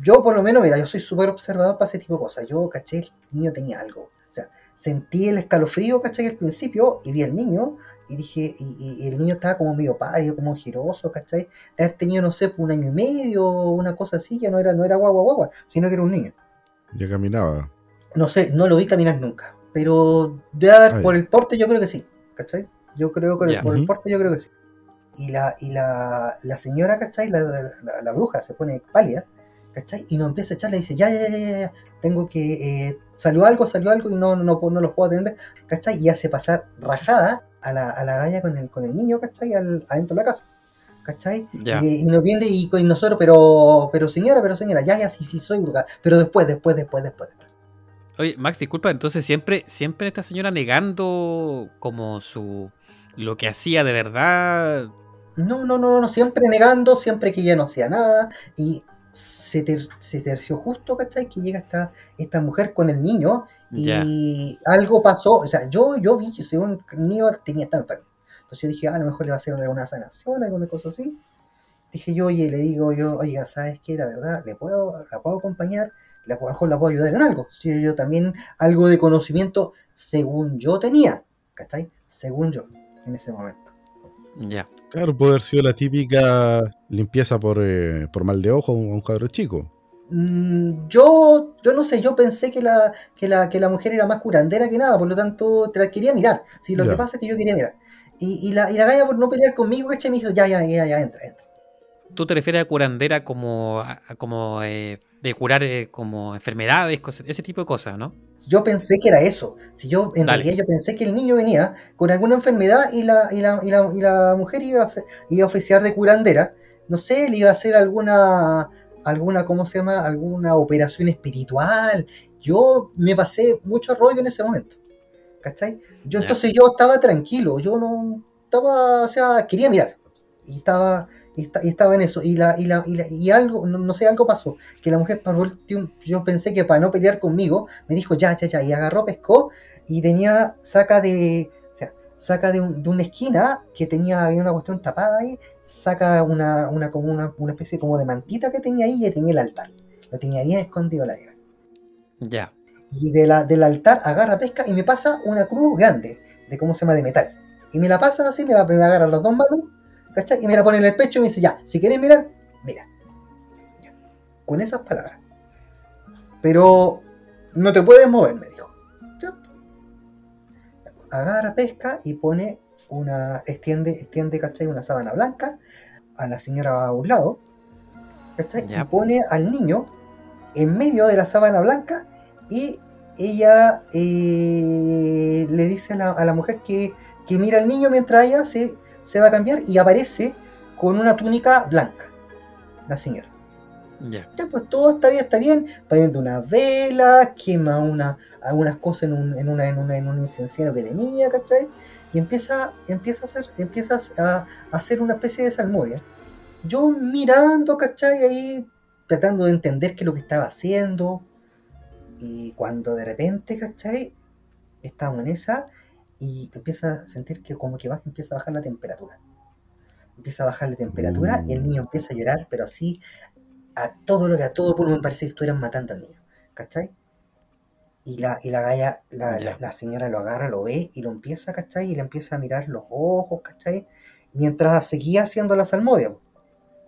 yo por lo menos, mira, yo soy súper observador para ese tipo de cosas, yo caché, el niño tenía algo, o sea, sentí el escalofrío, caché, al principio, y vi al niño, y dije, y, y- el niño estaba como medio pálido, como giroso, ¿cachai? De haber tenido, no sé, pues, un año y medio, una cosa así, ya no era, no era guagua guagua, sino que era un niño. Ya caminaba. No sé, no lo vi caminar nunca. Pero debe haber, Ah, por el porte, yo creo que sí. ¿cachai? Yo creo que Ya. por el Ujú. porte yo creo que sí. Y la, y la, la señora, ¿cachai? La, la- la bruja se pone pálida, ¿cachai? Y nos empieza a echar, le dice, ya, ya, ya, ya, ya, tengo que, eh, salió algo, salió algo y no, no, no, no los puedo atender, ¿cachai? Y hace pasar rajada a la, a la galla con el, con el niño, ¿cachai? Al, adentro de la casa, ¿cachai? Y, y nos viene y con nosotros, pero, pero señora, pero señora, ya, ya, sí, sí, soy bruja, pero después, después, después, después. Oye, Max, disculpa, entonces siempre, siempre esta señora negando como su lo que hacía de verdad. No, no, no, no, siempre negando, siempre que ya no hacía nada. Y se, ter- se terció justo, ¿cachai? Que llega esta, esta mujer con el niño y algo pasó. O sea, yo, yo vi que según el niño tenía está enfermo. Entonces yo dije, ah, a lo mejor le va a hacer alguna sanación, alguna cosa así. Dije yo, oye, le digo yo, oiga, ¿sabes qué? La verdad, ¿le puedo, la puedo acompañar? La, puedo- a lo mejor la puedo ayudar en algo. Si yo también algo de conocimiento, según yo tenía, ¿cachai? Según yo, en ese momento. Ya. Claro, puede haber sido la típica limpieza por, eh, por mal de ojo a un cuadro chico. Mm, Yo, yo no sé, yo pensé que la, que, la, que la mujer era más curandera que nada, por lo tanto te la quería mirar. Sí, lo Ya. que pasa es que yo quería mirar. Y, y la, y la galla por no pelear conmigo, ¿cachai? Me dijo, ya, ya, ya, ya, entra, entra. ¿Tú te refieres a curandera como, a- como eh, de curar eh, como enfermedades, cosas- ese tipo de cosas, ¿no? Yo pensé que era eso. Si yo, en Dale. realidad yo pensé que el niño venía con alguna enfermedad y la, y la, y la, y la mujer iba a, hacer- iba a oficiar de curandera. No sé, le iba a hacer alguna, alguna, ¿cómo se llama? Alguna operación espiritual. Yo me pasé mucho rollo en ese momento. ¿Cachai? Yo entonces yo estaba tranquilo, yo no estaba, o sea, quería mirar. Y estaba, y, esta- y estaba en eso. Y la, y la, y la- y algo, no, no sé, algo pasó. Que la mujer para yo pensé que para no pelear conmigo, me dijo ya, ya, ya. Y agarró, pescó y tenía, saca de, o sea, saca de, un- de una esquina que tenía, había una cuestión tapada ahí, saca una, una, como una, una especie como de mantita que tenía ahí y tenía el altar. Lo tenía bien escondido la vieja. Ya. Y de la, del altar agarra pesca y me pasa una cruz grande, de cómo se llama, de metal. Y me la pasa así, me la me agarra las dos manos, ¿cachai? Y me la pone en el pecho y me dice, ya, si quieres mirar, mira. Ya. Con esas palabras. Pero no te puedes mover, me dijo. Ya. Agarra pesca y pone una, extiende, extiende, ¿cachai? Una sábana blanca a la señora a un lado, ¿cachai? Ya. Y pone al niño en medio de la sábana blanca y ella eh, le dice a la, a la mujer que, que mira al niño mientras ella se, se va a cambiar y aparece con una túnica blanca, la señora. Ya. Ya, pues todo está bien, está bien. Prende una vela, quema una, algunas cosas en un, en, una, en, una, en un incenciario que tenía, ¿cachai? Y empieza, empieza, a, hacer, empieza a, a hacer una especie de salmodia. Yo mirando, ¿cachai? Ahí tratando de entender qué es lo que estaba haciendo. Y cuando de repente, ¿cachai? Estamos en esa y empieza a sentir que como que baja, empieza a bajar la temperatura. Empieza a bajar la temperatura y el niño empieza a llorar, pero así a todo lo que a todo pulmón parece que estuvieran matando al niño, ¿cachai? Y la, y la galla, la, la señora lo agarra, lo ve y lo empieza, ¿cachai? Y le empieza a mirar los ojos, ¿cachai? Mientras seguía haciendo la salmodia,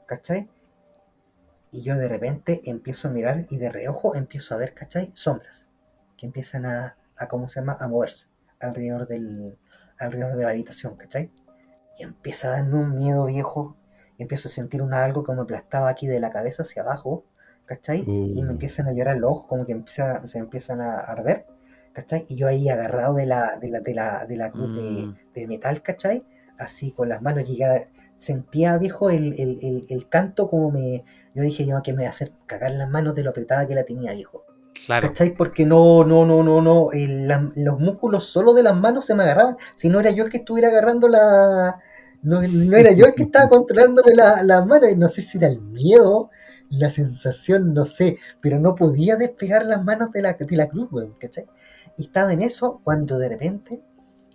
¿cachai? Y yo de repente empiezo a mirar y de reojo empiezo a ver, ¿cachai? Sombras que empiezan a, a ¿cómo se llama? A moverse alrededor, del, alrededor de la habitación, ¿cachai? Y empieza a darme un miedo viejo. Y empiezo a sentir un algo que me aplastaba aquí de la cabeza hacia abajo, ¿cachai? Y me Uh. empiezan a llorar los ojos, como que empieza, se empiezan a arder, ¿cachai? Y yo ahí agarrado de la, de la, de la, de la cruz de, Mm. de metal, ¿cachai? Así con las manos llegaba, sentía viejo el, el, el, el canto como me, yo dije yo que me iba a hacer cagar las manos de lo apretada que la tenía viejo. Claro. ¿Cachai? Porque no, no, no, no, no, el- la- los músculos solo de las manos se me agarraban. Si no era yo el que estuviera agarrando la. No, no era yo el que estaba controlándole la- las manos. No sé si era el miedo, la sensación, no sé. Pero no podía despegar las manos de la, de la cruz, weón, ¿cachai? Y estaba en eso cuando de repente,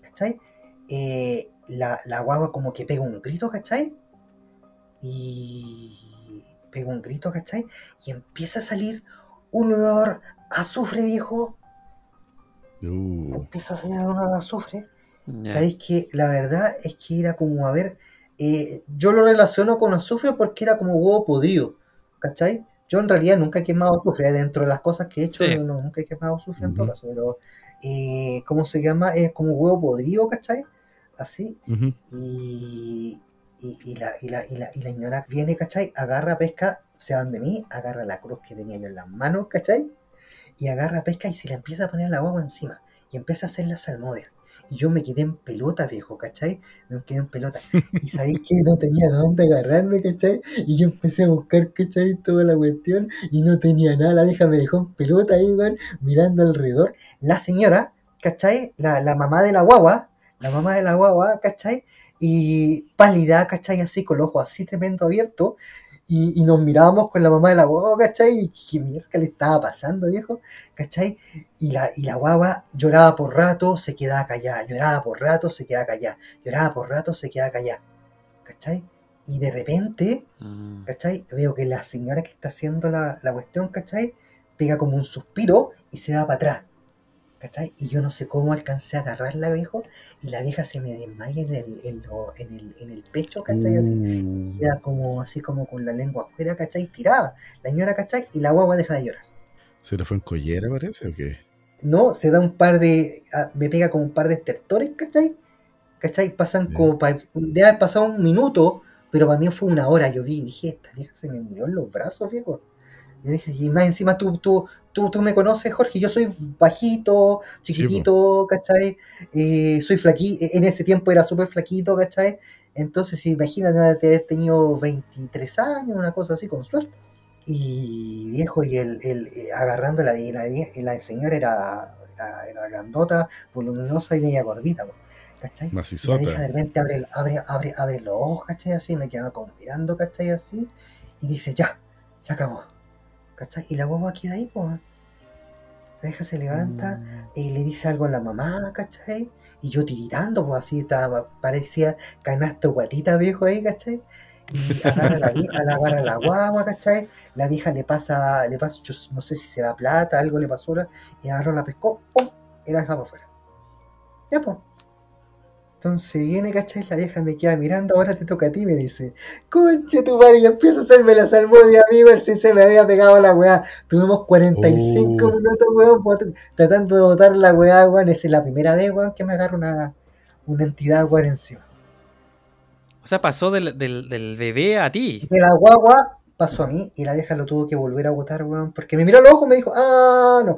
¿cachai? Eh, la, la guagua como que pega un grito, ¿cachai? Y pega un grito, ¿cachai? Y empieza a salir un olor a azufre, viejo. Uh. Empieza a salir un olor a azufre. Ya. Sabéis que la verdad es que era como, a ver, eh, yo lo relaciono con azufre porque era como huevo podrido, ¿cachai? Yo en realidad nunca he quemado azufre, dentro de las cosas que he hecho, Sí. no, nunca he quemado azufre en todo caso, pero, eh, ¿cómo se llama? Es como huevo podrido, ¿cachai? así, y, y la, y, la, y, la, y la señora viene, ¿cachai? Agarra, pesca, se van de mí, agarra la cruz que tenía yo en las manos, ¿cachai? Y agarra, pesca y se la empieza a poner la guagua encima, y empieza a hacer la salmodia. Y yo me quedé en pelota, viejo, ¿cachai? Me quedé en pelota. Y sabéis que no tenía dónde agarrarme, ¿cachai? Y yo empecé a buscar, ¿cachai? Toda la cuestión y no tenía nada. La vieja me dejó en pelota ahí, mirando alrededor. La señora, ¿cachai? La, la mamá de la guagua, la mamá de la guagua, ¿cachai? Y pálida, ¿cachai? Así, con los ojos así tremendo abiertos. Y, y nos mirábamos con la mamá de la guagua, ¿cachai? Y qué mierda le estaba pasando, viejo, ¿cachai? Y la, y la guagua lloraba por rato, se quedaba callada, lloraba por rato, se quedaba callada, lloraba por rato, se quedaba callada, ¿cachai? Y de repente, Mm. ¿cachai? Veo que la señora que está haciendo la, la cuestión, ¿cachai? Pega como un suspiro y se da para atrás, ¿cachai? Y yo no sé cómo alcancé a agarrarla, viejo, y la vieja se me desmaya en el, en lo- en el, en el pecho, ¿cachai? Así, Uh, queda como así como con la lengua afuera, ¿cachai? Tirada, la señora, ¿cachai? Y la guagua deja de llorar. ¿Se le fue en collera, parece, o qué? No, se da un par de. ah, Me pega como un par de estertores, ¿cachai? ¿cachai? Pasan como. pa- debe haber pasado un minuto, pero para mí fue una hora. Yo vi y dije, esta vieja se me murió en los brazos, viejo. Y dije, y más encima tú, tú, tú, tú me conoces, Jorge. Yo soy bajito, chiquitito, ¿cachai? Eh, soy flaquito. En ese tiempo era súper flaquito, ¿cachai? Entonces, imagínate haber tenido 23 años, una cosa así, con suerte. Y viejo, y el, el eh, agarrándola, y la, y la señora era, era, era grandota, voluminosa y media gordita, po, ¿cachai? Y la vieja de repente abre, abre, abre, abre los ojos, ¿cachai? Así, me quedaba como mirando, ¿cachai? Así, y dice, ya, se acabó, ¿cachai? Y la guagua queda ahí, pues. Se deja, se levanta, Mm. y le dice algo a la mamá, ¿cachai? Y yo tiritando, pues así estaba, parecía canasto guatita viejo ahí, ¿cachai? Y agarra a la, vie- a la, agarra la guagua, ¿cachai? La vieja le pasa, le pasa, yo no sé si será plata, algo le pasó, la- y agarró la pescó, ¡pum! y la para afuera. Ya, pues. Entonces viene, ¿cachai? La vieja me queda mirando, ahora te toca a ti, me dice. Concha tu madre, y empiezo a hacerme la salmodia, amigo, el si se me había pegado la weá. Tuvimos 45 Oh. minutos, weón, tratando de botar la weá, weón. Esa es la primera vez, weón, que me agarra una, una entidad, weón, encima. O sea, pasó del, del, del bebé a ti. De la guagua pasó a mí y la vieja lo tuvo que volver a botar, weón, porque me miró los ojos y me dijo, ah, no.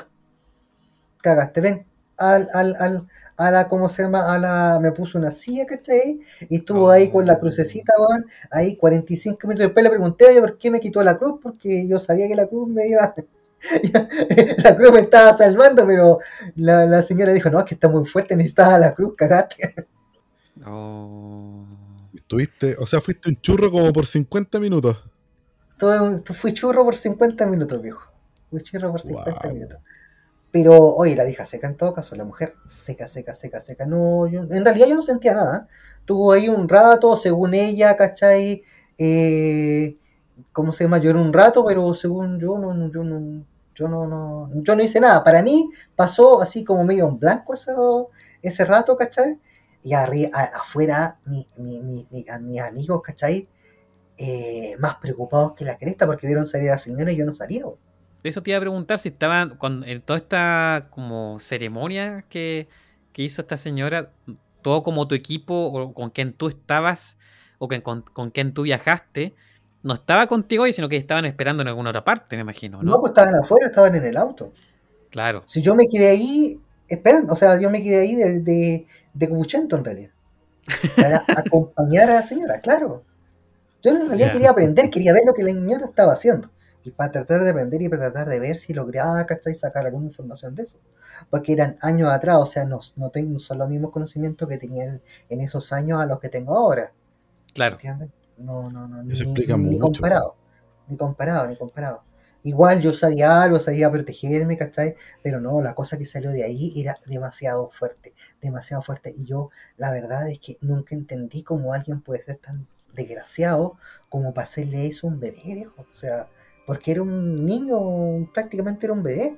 Cagaste, ven. Al, al, al, a la, ¿cómo se llama? A la, me puso una silla, ¿cachai? Y estuvo ahí con la crucecita, weón, ahí 45 minutos. Después le pregunté, oye, ¿por qué me quitó la cruz? Porque yo sabía que la cruz me iba... la cruz me estaba salvando, pero la, la señora dijo, no, es que está muy fuerte, necesitaba la cruz, cagaste. Oh. Estuviste, o sea, fuiste un churro como por 50 minutos. Todo, fui churro por 50 minutos, viejo. Fui churro por 50 Wow. minutos. Pero, oye, la vieja seca en todo caso, la mujer seca, seca, seca, seca. No, yo- en realidad yo no sentía nada. Tuvo ahí un rato, según ella, ¿cachai? Eh, ¿Cómo se llama? Lloró un rato, pero según yo, no, no, yo no, yo no, yo no hice nada. Para mí pasó así como medio en blanco eso, ese rato, ¿cachai? Y arri- a- afuera, mi, mi, mi, a mis amigos, ¿cachai? Eh, más preocupados que la cresta porque vieron salir a la señora y yo no salía. Eso te iba a preguntar si estaban cuando, en toda esta como ceremonia que, que hizo esta señora, todo como tu equipo o con quien tú estabas o que- con, con quien tú viajaste, no estaba contigo ahí, sino que estaban esperando en alguna otra parte, me imagino, No, ¿no? pues estaban afuera, estaban en el auto. Claro. Si yo me quedé ahí, esperando, o sea, yo me quedé ahí de, de, de cuchento en realidad. Para acompañar a la señora, claro. Yo en realidad quería aprender, quería ver lo que la señora estaba haciendo. Y para tratar de aprender y para tratar de ver si lograba, ¿cachai? Sacar alguna información de eso. Porque eran años atrás, o sea, no, no tengo son los mismos conocimientos que tenía en, en esos años a los que tengo ahora. Claro. ¿Entiendes? No, no, no. Ni, explica ni mucho. comparado. Ni comparado, ni comparado. Igual yo sabía algo, sabía protegerme, ¿cachai? Pero no, la cosa que salió de ahí era demasiado fuerte, demasiado fuerte. Y yo, la verdad es que nunca entendí cómo alguien puede ser tan desgraciado como para hacerle eso a un bebé, viejo. O sea, porque era un niño, prácticamente era un bebé,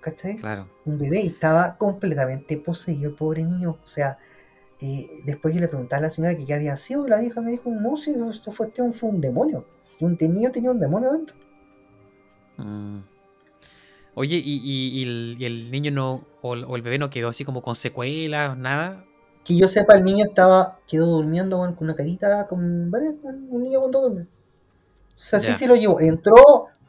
¿cachai? Claro. un bebé y estaba completamente poseído el pobre niño. O sea, eh, después yo le preguntaba a la señora que qué había sido, la vieja me dijo, no, si eso fue, este fue un demonio. Un niño tenía un demonio dentro. Mm. Oye, ¿y, y- y el, y el niño no, o, el- o el bebé no quedó así como con secuelas, nada? que yo sepa, el niño estaba, quedó durmiendo con una carita, con, ¿vale? Un niño cuando duerme. O sea, sí, sí lo llevó. Entró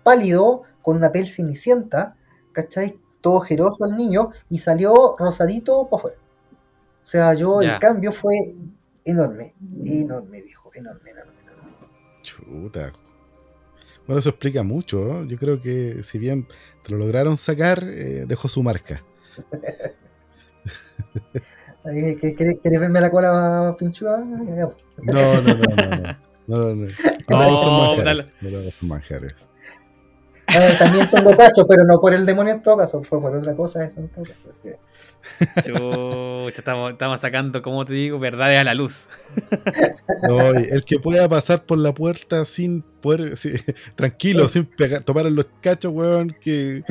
pálido, con una piel cenicienta, ¿cachai? Todo jeroso el niño, y salió rosadito para afuera. O sea, yo, Ya. el cambio fue enorme, enorme, viejo, enorme, enorme, enorme. Chuta. Bueno, eso explica mucho. ¿no? Yo creo que si bien te lo lograron sacar, eh, dejó su marca. Eh, ¿qué- ¿Quieres quieres verme la cola pinchuda? No, no, no, no. No, no, no. No, son manjares. No son manjares. Eh, también tengo cacho, pero no por el demonio en todo caso, fue por otra cosa. Eso, en todo caso. porque- Chucha, estamos, estamos sacando, como te digo, verdades a la luz. No, el que pueda pasar por la puerta sin poder, sí, tranquilo, sin pegar, tomar en los cachos, weón, que,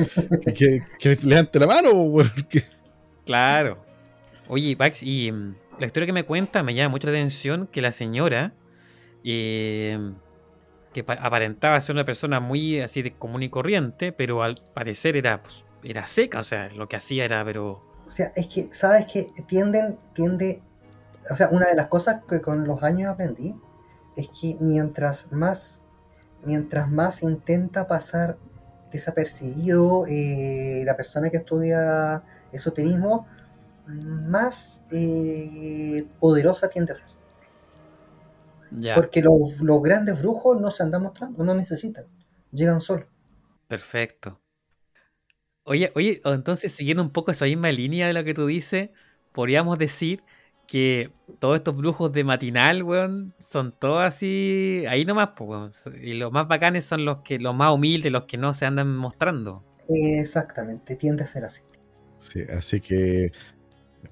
que, que- que levante la mano, weón. que- Claro. Oye, Pax, y mm, la historia que me cuenta me llama mucho la atención que la señora, eh, que pa- aparentaba ser una persona muy así de común y corriente, pero al parecer era, pues, era seca, o sea, lo que hacía era, pero... O sea, es que, ¿sabes que Tienden, tiende. O sea, una de las cosas que con los años aprendí es que mientras más, mientras más intenta pasar desapercibido eh, la persona que estudia esoterismo, más eh, poderosa tiende a ser. Ya, Porque los, los grandes brujos no se andan mostrando, no necesitan, llegan solos. perfecto. Oye, oye, o entonces siguiendo un poco esa misma línea de lo que tú dices, podríamos decir que todos estos brujos de matinal, weón, son todos así, ahí nomás, pues, weón. Y los más bacanes son los que, los más humildes, los que no se andan mostrando. Exactamente, tiende a ser así. Sí, así que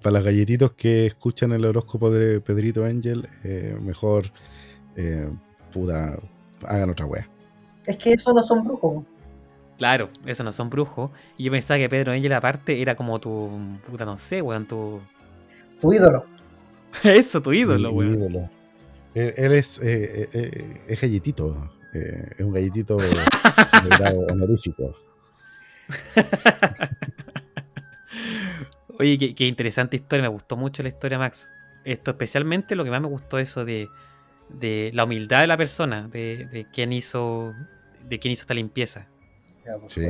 para los galletitos que escuchan el horóscopo de Pedrito Ángel, eh, mejor eh, puta, hagan otra wea. Es que eso no son brujos. Claro, eso no son brujos. Y yo pensaba que Pedro Angel aparte era como tu, puta, no sé, weón, tu... Tu ídolo. Eso, tu ídolo, weón. ídolo. Él, él es, eh, eh, es galletito, eh, es un galletito de grado honorífico. Oye, qué, qué interesante historia, me gustó mucho la historia, Max. Esto especialmente lo que más me gustó eso de, de la humildad de la persona, de, de quién hizo de quién hizo esta limpieza. Sí.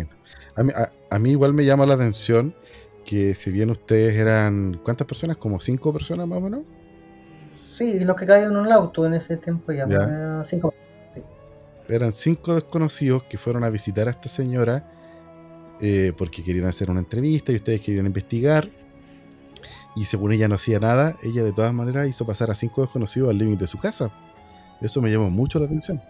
A mí, a- a mí igual me llama la atención que si bien ustedes eran, ¿cuántas personas? Como cinco personas más o menos. Sí, los que caían en un auto en ese tiempo ya. Ya. eh, cinco. Eran cinco desconocidos que fueron a visitar a esta señora eh, porque querían hacer una entrevista y ustedes querían investigar. Y según ella no hacía nada, ella de todas maneras hizo pasar a cinco desconocidos al límite de su casa. Eso me llamó mucho la atención.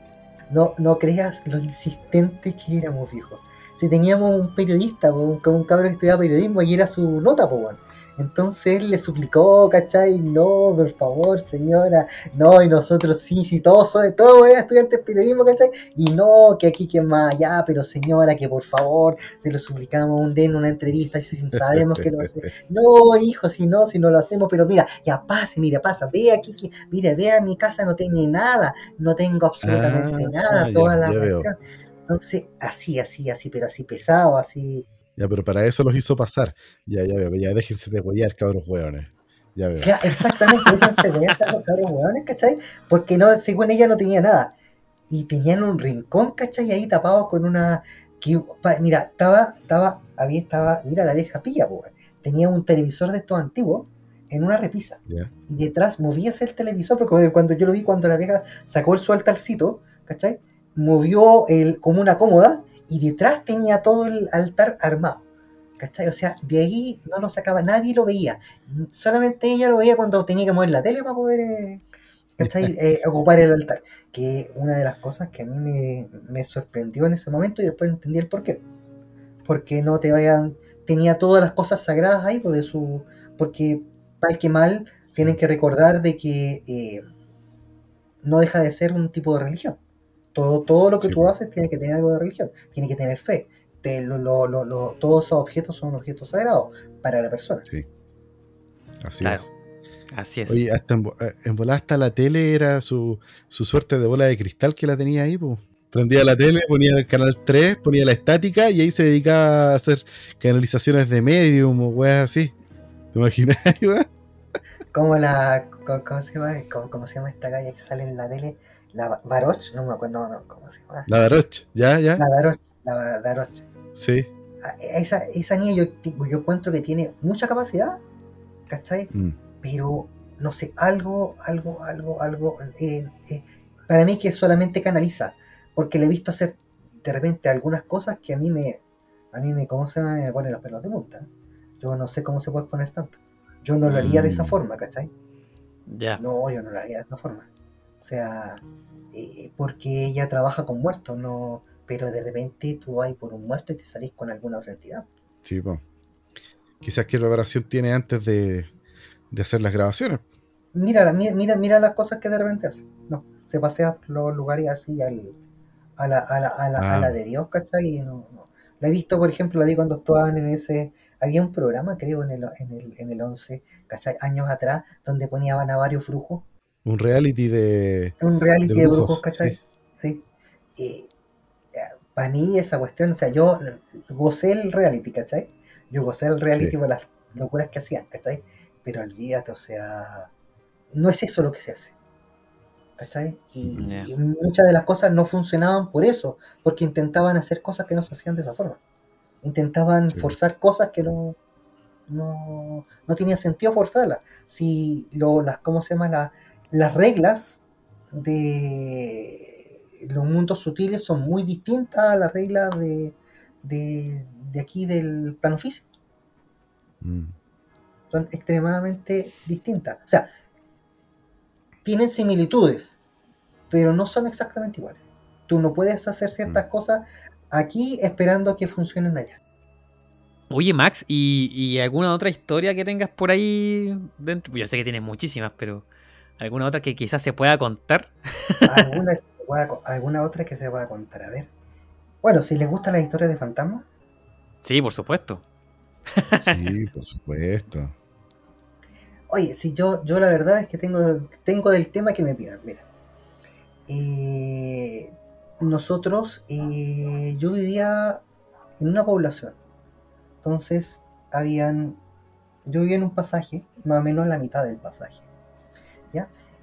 No, no creas lo insistentes que éramos, viejo. Si teníamos un periodista, un, un cabrón que estudiaba periodismo y era su nota, pues. Entonces él le suplicó, ¿cachai? No, por favor, señora. No, y nosotros sí, sí, todos son, todos eran estudiantes de periodismo, ¿cachai? Y no, que aquí, que más allá, pero señora, que por favor, se lo suplicamos un día en una entrevista, si sabemos que no sé. No, hijo, si no, si no lo hacemos, pero mira, ya pase, mira, pasa, ve aquí, que, mira, vea, mi casa no tiene nada, no tengo absolutamente Ah, nada, ya, toda la ya veo. cuestión. Entonces, así, así, así, pero así pesado, así. Ya, pero para eso los hizo pasar. Ya, ya veo, ya déjense de huellar, cabros hueones. Ya veo. Ya, exactamente, déjense los cabros hueones, ¿cachai? Porque no, según ella no tenía nada. Y tenían un rincón, ¿cachai? Ahí tapados con una. Que, mira, estaba, estaba, había, estaba, mira la vieja pilla, weón. Tenía un televisor de estos antiguos en una repisa. Ya. y detrás movíase el televisor, porque cuando yo lo vi, cuando la vieja sacó el su altarcito, ¿cachai? Movió el, como una cómoda y detrás tenía todo el altar armado, ¿cachai? O sea, de ahí no lo sacaba, nadie lo veía, solamente ella lo veía cuando tenía que mover la tele para poder, eh. Eh, ocupar el altar, que una de las cosas que a mí me, me sorprendió en ese momento y después entendí el por qué. Porque no te vayan, tenía todas las cosas sagradas ahí, pues de su, porque mal que mal, tienen que recordar de que eh, no deja de ser un tipo de religión. Todo, todo lo que Sí, tú haces tiene que tener algo de religión, tiene que tener fe. Te- lo- lo- lo- lo- todos esos objetos son objetos sagrados para la persona. Sí. Así Claro. es. Así es. Oye, hasta en, eh, en volada hasta la tele era su, su suerte de bola de cristal que la tenía ahí, pues. Prendía la tele, ponía el canal 3, ponía la estática y ahí se dedicaba a hacer canalizaciones de medium o weas así. ¿Te imaginas, weón? como la. ¿Cómo se llama? ¿Cómo, cómo se llama esta galla que sale en la tele? La Baroch, no me acuerdo, no, no, ¿cómo se llama? La Daroch, ¿ya? ¿Ya? La Baroch, la Baroch. Sí. Esa, esa niña yo, yo encuentro que tiene mucha capacidad, ¿cachai? Mm, Pero, no sé, algo, algo, algo, algo. eh, eh, para mí que solamente canaliza, porque le he visto hacer de repente algunas cosas que a mí me, a mí me, ¿cómo se me ponen los pelos de punta. Yo no sé cómo se puede poner tanto. Yo no lo haría de esa Mm. forma, ¿cachai? Ya. No, yo no lo haría de esa forma. O sea, eh, porque ella trabaja con muertos, no, pero de repente tú vas por un muerto y te salís con alguna otra entidad. sí, po. Quizás qué preparación tiene antes de, de hacer las grabaciones. Mira, mira, mira, las cosas que de repente hace. No, se pasea por los lugares así al, a, la, a, la, a, la, a Ah. la de Dios, ¿cachai? Y no, no. La he visto, por ejemplo, la vi cuando estaban en ese. Había un programa, creo, en el, en el, en el 11, ¿cachai? Años atrás, donde ponían a varios brujos. Un reality de. Un reality De de brujos, brujos, ¿cachai? Sí. para mí esa cuestión, o sea, yo gocé el reality, ¿cachai? Yo gocé el reality Sí. por las locuras que hacían, ¿cachai? Pero olvídate, o sea, no es eso lo que se hace. ¿Cachai? Y, muchas de las cosas no funcionaban por eso, porque intentaban hacer cosas que no se hacían de esa forma. Intentaban Sí. forzar cosas que no, no, no tenía sentido forzarlas. Si lo, las, ¿cómo se llama? La- las reglas de los mundos sutiles son muy distintas a las reglas de, de, de aquí del plano físico. Mm, Son extremadamente distintas. O sea, tienen similitudes, pero no son exactamente iguales. Tú no puedes hacer ciertas Mm. cosas aquí esperando que funcionen allá. Oye, Max, ¿y, y alguna otra historia que tengas por ahí dentro? Yo sé que tienes muchísimas, pero alguna otra que quizás se pueda contar. ¿Alguna, que se pueda co- alguna otra que se pueda contar? A ver. Bueno, si les gustan las historias de fantasmas, Sí, por supuesto. Sí, por supuesto. Oye, si yo, yo la verdad es que tengo, tengo del tema que me pidan. Mira, Eh, nosotros, eh, yo vivía en una población. Entonces, habían, yo vivía en un pasaje, más o menos la mitad del pasaje.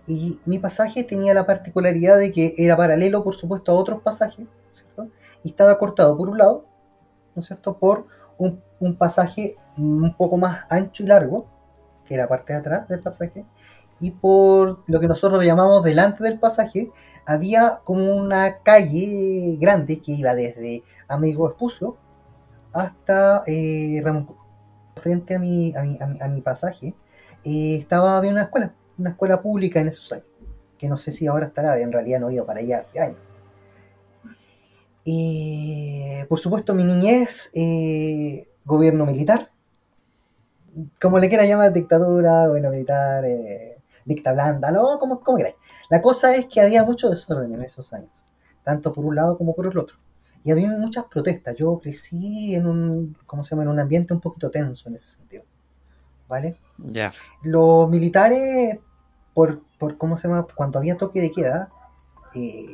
Y mi pasaje tenía la particularidad de que era paralelo, por supuesto, a otros pasajes, ¿cierto? Y estaba cortado por un lado, ¿no es cierto?, por un, pasaje un poco más ancho y largo, que era parte de atrás del pasaje, y por lo que nosotros llamamos delante del pasaje, había como una calle grande que iba desde Amigo Espuso hasta eh. Frente a mi, a mi, a mi, a mi pasaje eh, estaba había una escuela, una escuela pública en esos años, que no sé si ahora estará, en realidad no he ido para allá hace años. Y por supuesto mi niñez, eh, gobierno militar, como le quiera llamar, dictadura, gobierno militar, eh, dicta blanda, no, como, como queráis. La cosa es que había mucho desorden en esos años, tanto por un lado como por el otro. Y había muchas protestas. Yo crecí en un, ¿cómo se llama? En un ambiente un poquito tenso en ese sentido. ¿Vale? Ya. Los militares, por, por ¿cómo se llama? Cuando había toque de queda, eh,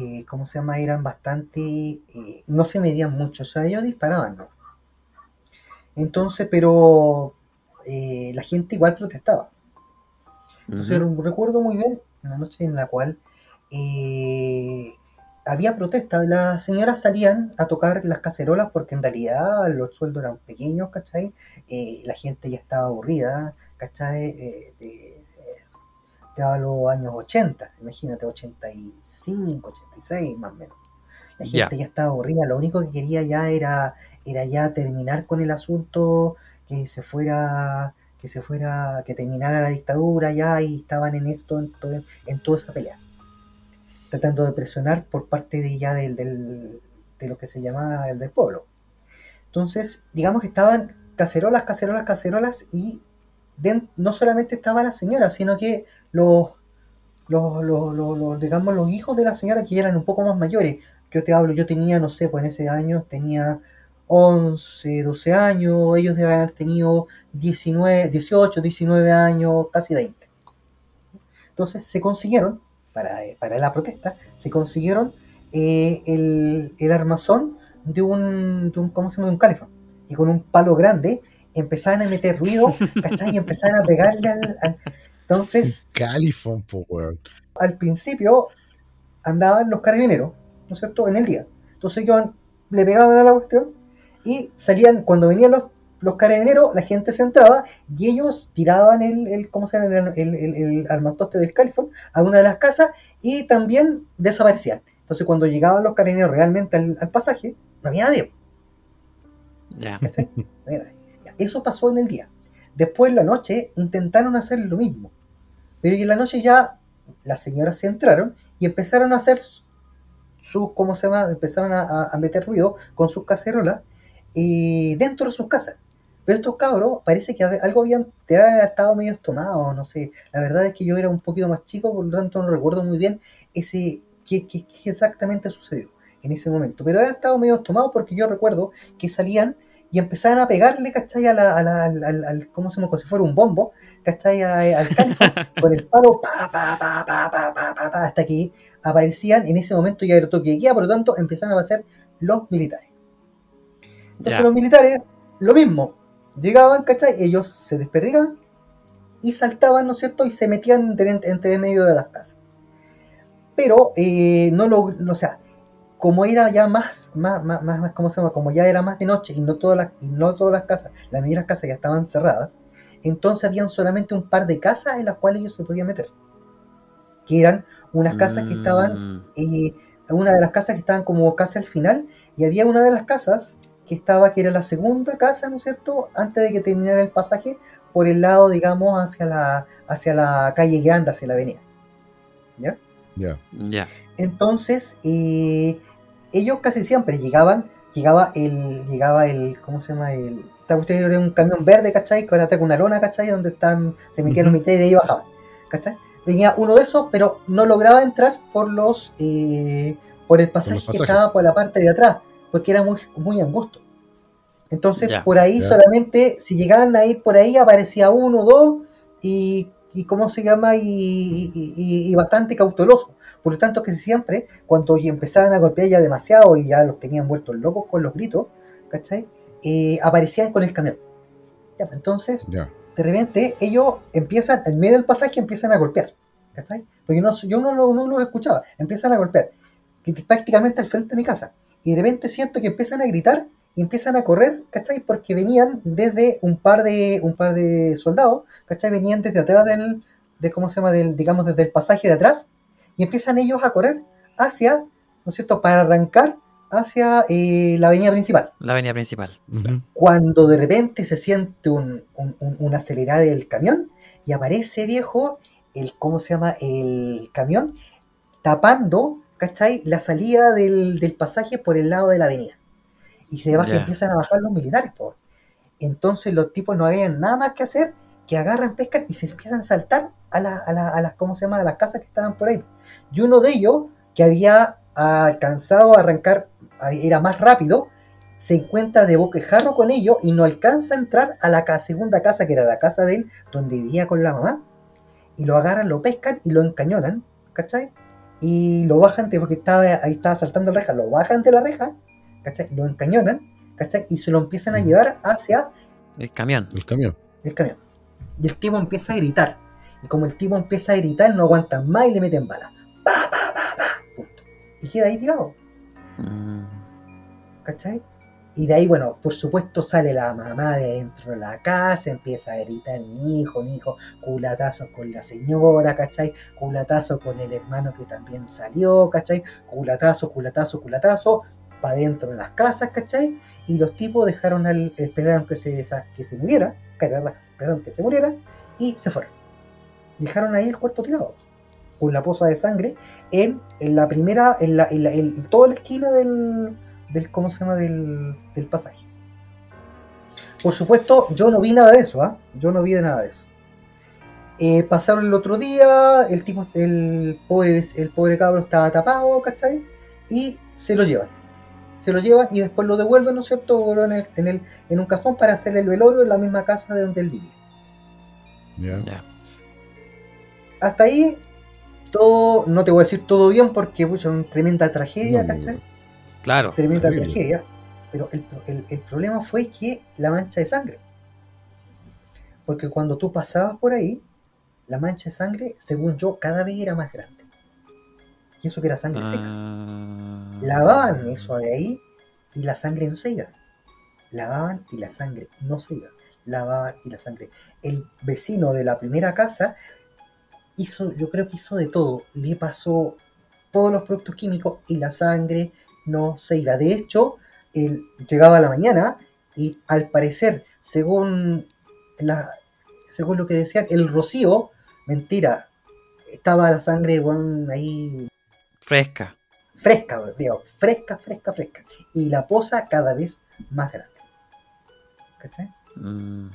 eh, ¿cómo se llama? Eran bastante, eh, no se medían mucho, o sea, ellos disparaban, ¿no? Entonces, pero eh, la gente igual protestaba. Entonces recuerdo muy bien una noche en la cual había protesta. Las señoras salían a tocar las cacerolas porque en realidad los sueldos eran pequeños, ¿cachai? Eh, la gente ya estaba aburrida, ¿cachai? Eh, a los años 80, imagínate, 85, 86 más o menos. La gente ya estaba aburrida, lo único que quería ya era, era ya terminar con el asunto, que se fuera, que se fuera, que terminara la dictadura ya y estaban en esto, en, todo- en toda esa pelea. Tratando de presionar por parte de ya del, del- de lo que se llama el del pueblo. Entonces, digamos que estaban cacerolas, cacerolas, cacerolas y no solamente estaban las señoras, sino que los, los, los, digamos, los hijos de la señora que eran un poco más mayores. Yo te hablo, yo tenía, no sé, pues en ese año tenía 11, 12 años, ellos deben haber tenido 19, 18, 19 años, casi 20. Entonces se consiguieron, para, para la protesta, se consiguieron eh, el, el armazón de un, de un, ¿cómo se llama? De un califón. Y con un palo grande empezaban a meter ruido, ¿cachai? Y empezaban a pegarle al... al- Entonces, Califón, weón. al principio andaban los carabineros, ¿no es cierto?, en el día. Entonces ellos le pegaban a la cuestión y salían, cuando venían los, los carabineros, la gente se entraba y ellos tiraban el, el ¿cómo se llama?, el, el, el- el armatoste del califón a una de las casas y también desaparecían. Entonces cuando llegaban los carabineros realmente al, al pasaje, no había nadie. Ya. ¿cachai? No había nadie. Eso pasó en el día. Después en la noche intentaron hacer lo mismo. Pero en la noche ya las señoras se entraron y empezaron a hacer sus, ¿cómo se llama? Empezaron a, meter ruido con sus cacerolas eh, dentro de sus casas. Pero estos cabros parece que algo habían te habían estado medio tomados, no sé. La verdad es que yo era un poquito más chico, por lo tanto no recuerdo muy bien ese qué- qué exactamente sucedió en ese momento. Pero habían estado medio tomados porque yo recuerdo que salían y empezaban a pegarle, ¿cachai? A la, a la- al, ¿cómo se llama? Como si fuera un bombo, ¿cachai? A- al califón con el palo, pa, pa, pa, pa, pa, pa, pa, pa, hasta que aparecían, en ese momento ya era toque de queda, por lo tanto empezaron a aparecer los militares. Entonces los militares, lo mismo, llegaban, ¿cachai? Ellos se desperdigaban y saltaban, ¿no es cierto? Y se metían entre, entre medio de las casas. Pero eh, no lo, o sea, como era ya más, más, más, más, más- ¿cómo se llama? Como ya era más de noche y no todas las, y no todas las casas, las las casas ya estaban cerradas, entonces habían solamente un par de casas en las cuales ellos se podían meter. Que eran unas casas que estaban Mm, y una de las casas que estaban como casi al final, y había una de las casas que estaba, que era la segunda casa, ¿no es cierto?, antes de que terminara el pasaje, por el lado, digamos, hacia la, hacia la calle grande, hacia la avenida. ¿Ya? Ya. Ya. Entonces, eh, ellos casi siempre llegaban, llegaba el, llegaba el, ¿cómo se llama? El, cuestión era un camión verde, ¿cachai? Que ahora trae una lona, ¿cachai? Donde están, se metían Ujú. un mitad y de ahí bajaban, ¿cachai? Venía uno de esos, pero no lograba entrar por los, eh, por el pasaje que estaba por la parte de atrás, porque era muy, muy angosto. Entonces, por ahí solamente, si llegaban a ir por ahí, aparecía uno o dos, y, y ¿cómo se llama? Y, y- y- y bastante cauteloso. Por lo tanto, que siempre, cuando empezaban a golpear ya demasiado y ya los tenían vueltos locos con los gritos, ¿cachai? Eh, aparecían con el camión. Ya, pues, entonces, Ya. de repente, ellos empiezan, en medio del pasaje, empiezan a golpear, ¿cachai? Porque no, yo no, lo- no los escuchaba, empiezan a golpear, que prácticamente al frente de mi casa. Y de repente siento que empiezan a gritar y empiezan a correr, ¿cachai? Porque venían desde un par de, un par de soldados, ¿cachai? Venían desde atrás del, de, ¿cómo se llama? Del, digamos, desde el pasaje de atrás, y empiezan ellos a correr hacia, ¿no es cierto?, para arrancar hacia eh, la avenida principal La avenida principal. Cuando de repente se siente un, un, acelerada del camión y aparece viejo el cómo se llama el camión tapando ¿cachai? la salida del, del pasaje por el lado de la avenida y se baja, Ya. empiezan a bajar los militares po. entonces los tipos no habían nada más que hacer que agarran, pescan y se empiezan a saltar a, la- a, la- a las ¿cómo se llama? a las casas que estaban por ahí y uno de ellos que había alcanzado a arrancar era más rápido se encuentra de boquejarro con ellos y no alcanza a entrar a la segunda casa, que era la casa de él, donde vivía con la mamá. Y lo agarran, lo pescan y lo encañonan, ¿cachai? Y lo bajan, de- porque estaba, ahí estaba saltando la reja, lo bajan de la reja, ¿cachai? Lo encañonan, ¿cachai? Y se lo empiezan a llevar hacia El camión. El camión. el camión. Y el tipo empieza a gritar. Y como el tipo empieza a gritar, no aguantan más y le meten balas. Pa, pa, pa, pa, punto. Y queda ahí tirado. Mm, ¿cachai? Y de ahí, bueno, por supuesto sale la mamá de dentro de la casa, empieza a gritar, mi hijo, mi hijo, culatazos con la señora, ¿cachai? Culatazo con el hermano que también salió, ¿cachai? Culatazo, culatazo, culatazo, para dentro de las casas, ¿cachai? Y los tipos dejaron al, esperaron que se, que se muriera, esperaron que se muriera, y se fueron. Dejaron ahí el cuerpo tirado, con la poza de sangre, en, en la primera, en, la, en, la- en toda la esquina del, del ¿cómo se llama? Del, del pasaje. Por supuesto, yo no vi nada de eso, ¿ah? Yo no vi de nada de eso. Eh, pasaron el otro día, el tipo, el pobre, el pobre cabro estaba tapado, ¿cachai? Y se lo llevan. Se lo llevan y después lo devuelven, ¿no es cierto? En, el, en, el, en un cajón para hacer el velorio en la misma casa de donde él vivía. Ya. ya. Hasta ahí, todo, no te voy a decir todo bien porque pucha, una tremenda tragedia, No, ¿cachai? Claro. tremenda terrible. tragedia, pero el, el- el problema fue que la mancha de sangre. Porque cuando tú pasabas por ahí, la mancha de sangre, según yo, cada vez era más grande. Y eso que era sangre seca. Ah. Lavaban eso de ahí y la sangre no se iba. Lavaban y la sangre no se iba. Lavaban y la sangre. El vecino de la primera casa hizo, yo creo que hizo de todo. Le pasó todos los productos químicos y la sangre no se iba. De hecho, él llegaba a la mañana y al parecer, según, la, según lo que decían, el rocío, mentira, estaba la sangre bueno, ahí Fresca. fresca, digo, fresca, fresca, fresca. Y la poza cada vez más grande. ¿Cachai? Mm.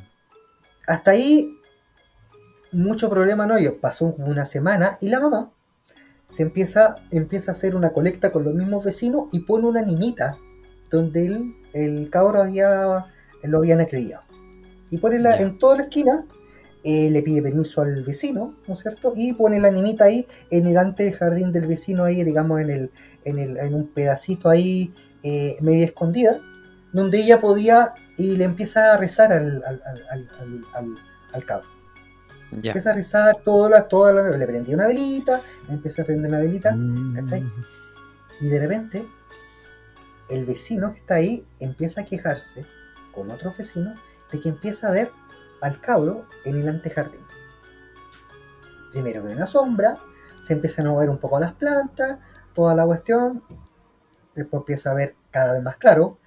Hasta ahí, mucho problema no hay. Pasó una semana y la mamá se empieza, empieza a hacer una colecta con los mismos vecinos y pone una nimita donde el, el cabro había, lo habían acribillado. Y pone la, en toda la esquina, eh, le pide permiso al vecino, ¿no es cierto? Y pone la nimita ahí en el ante del jardín del vecino, ahí, digamos, en, el, en, el, en un pedacito ahí, eh, media escondida, donde ella podía y le empieza a rezar al, al, al, al. Ya. Empieza a rezar toda la, toda la, le prendía una velita, le empieza a prender una velita, Mm. ¿cachai? y de repente el vecino que está ahí empieza a quejarse con otros vecinos de que empieza a ver al cabro en el antejardín. Primero ve una sombra, se empiezan a mover un poco las plantas, toda la cuestión, después empieza a ver cada vez más claro,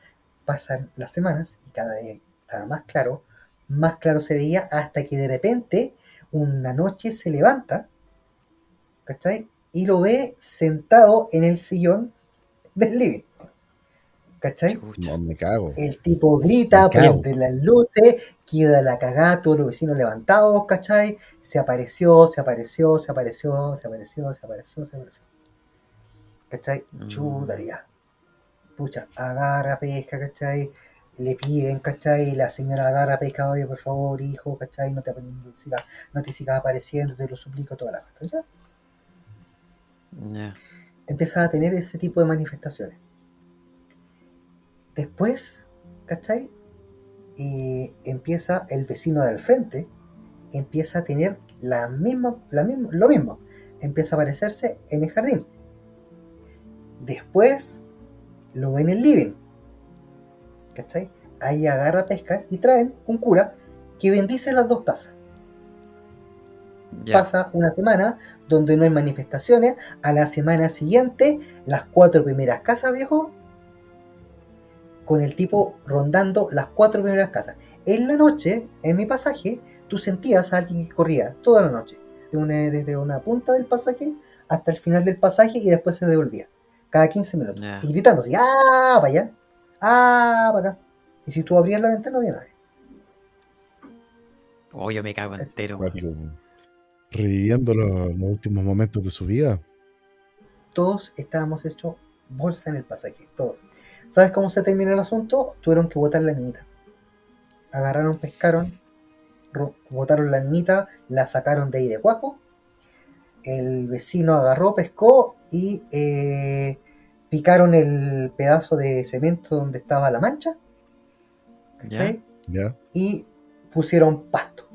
pasan las semanas y cada vez más claro, más claro se veía hasta que de repente una noche se levanta, ¿cachai? Y lo ve sentado en el sillón del living, ¿cachai? No, me cago. El tipo grita, prende las luces, queda la cagada, todos los vecinos levantados, ¿cachai? Se apareció, se apareció, se apareció, se apareció, se apareció, se apareció. ¿Cachai? Mm. Chutaría. Pucha, agarra, pesca, ¿cachai? Le piden, ¿cachai? La señora agarra, pesca, oye, por favor, hijo, ¿cachai? No te, no te sigas, no te sigas apareciendo, te lo suplico, toda la. ¿ya? Ya. empieza a tener ese tipo de manifestaciones. Después, ¿cachai? Y empieza el vecino del frente, empieza a tener la misma, la misma, lo mismo. Empieza a aparecerse en el jardín. Después lo ve en el living. ¿Cachai? Ahí agarra pesca y traen un cura que bendice las dos casas Ya. pasa una semana donde no hay manifestaciones, a la semana siguiente las cuatro primeras casas, viejo, con el tipo rondando las cuatro primeras casas. En la noche, en mi pasaje, tú sentías a alguien que corría toda la noche, de una- desde una punta del pasaje hasta el final del pasaje y después se devolvía, cada 15 minutos, y gritando así, ¡ah, para allá! ¡ah, para acá! Y si tú abrías la ventana no había nadie. Oh, yo me cago entero. Reviviendo los, los últimos momentos de su vida. todos estábamos hechos bolsa en el pasaje, todos. ¿Sabes cómo se terminó el asunto? Tuvieron que botar la niñita. Agarraron, pescaron, ro- botaron la niñita, la sacaron de ahí de cuajo. El vecino agarró, pescó y eh, picaron el pedazo de cemento donde estaba la mancha. ¿cachai? ¿Ya? Y pusieron pasto.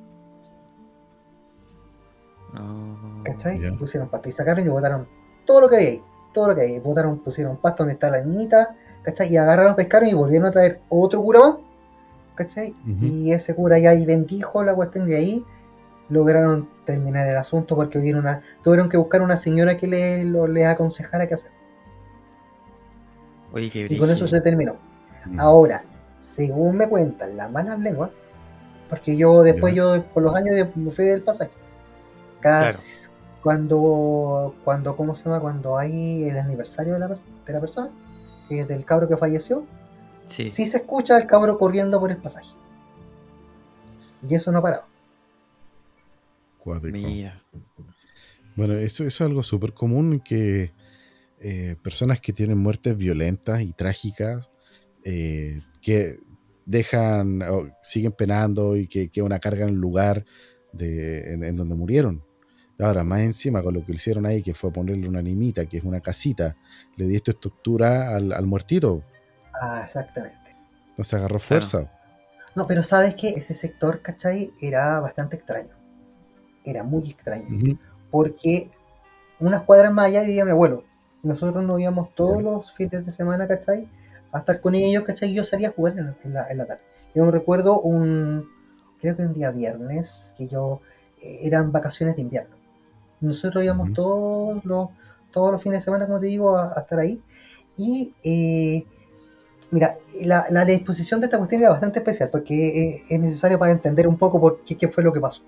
Oh. ¿Cachai? Y pusieron pasto. Y sacaron y botaron todo lo que había ahí. Todo lo que. Botaron, pusieron pasto donde está la niñita. ¿Cachai? Y agarraron, pescaron y volvieron a traer otro cura más. ¿Cachai? Ujú. Y ese cura ya ahí bendijo la cuestión de ahí. Lograron terminar el asunto porque una, tuvieron que buscar una señora que le, lo- les aconsejara qué hacer. Oye, qué Y con eso se terminó. Ahora, según me cuentan las malas lenguas, porque yo después yo por los años de- me fui del pasaje. Cada Claro. Cuando cuando ¿cómo se llama? Cuando hay el aniversario de la, per- de la persona, que es del cabro que falleció, Sí. sí. se escucha el cabro corriendo por el pasaje. Y eso no ha parado. Cuático. Mira. Bueno, eso, eso es algo súper común que eh, personas que tienen muertes violentas y trágicas, eh, que dejan, o siguen penando y que queda una carga en el lugar de, en, en donde murieron. Ahora, más encima con lo que hicieron ahí, que fue ponerle una nimita, que es una casita, le di esta estructura al, al muertito, Ah, exactamente. entonces agarró Claro. fuerza. No, pero sabes que ese sector, ¿cachai? Era bastante extraño. Era muy extraño. Porque unas cuadras más allá vivía mi abuelo. Y nosotros nos íbamos todos los fines de semana, ¿cachai? A estar con ellos, ¿cachai? Y yo salía a jugar en, en la, en la tarde. Yo me recuerdo un, creo que un día viernes, que yo, eh, eran vacaciones de invierno. Nosotros íbamos todos los, todos los fines de semana, como te digo, a, a estar ahí. Y, eh, mira, la, la disposición de esta cuestión era bastante especial, porque eh, es necesario para entender un poco por qué, qué fue lo que pasó.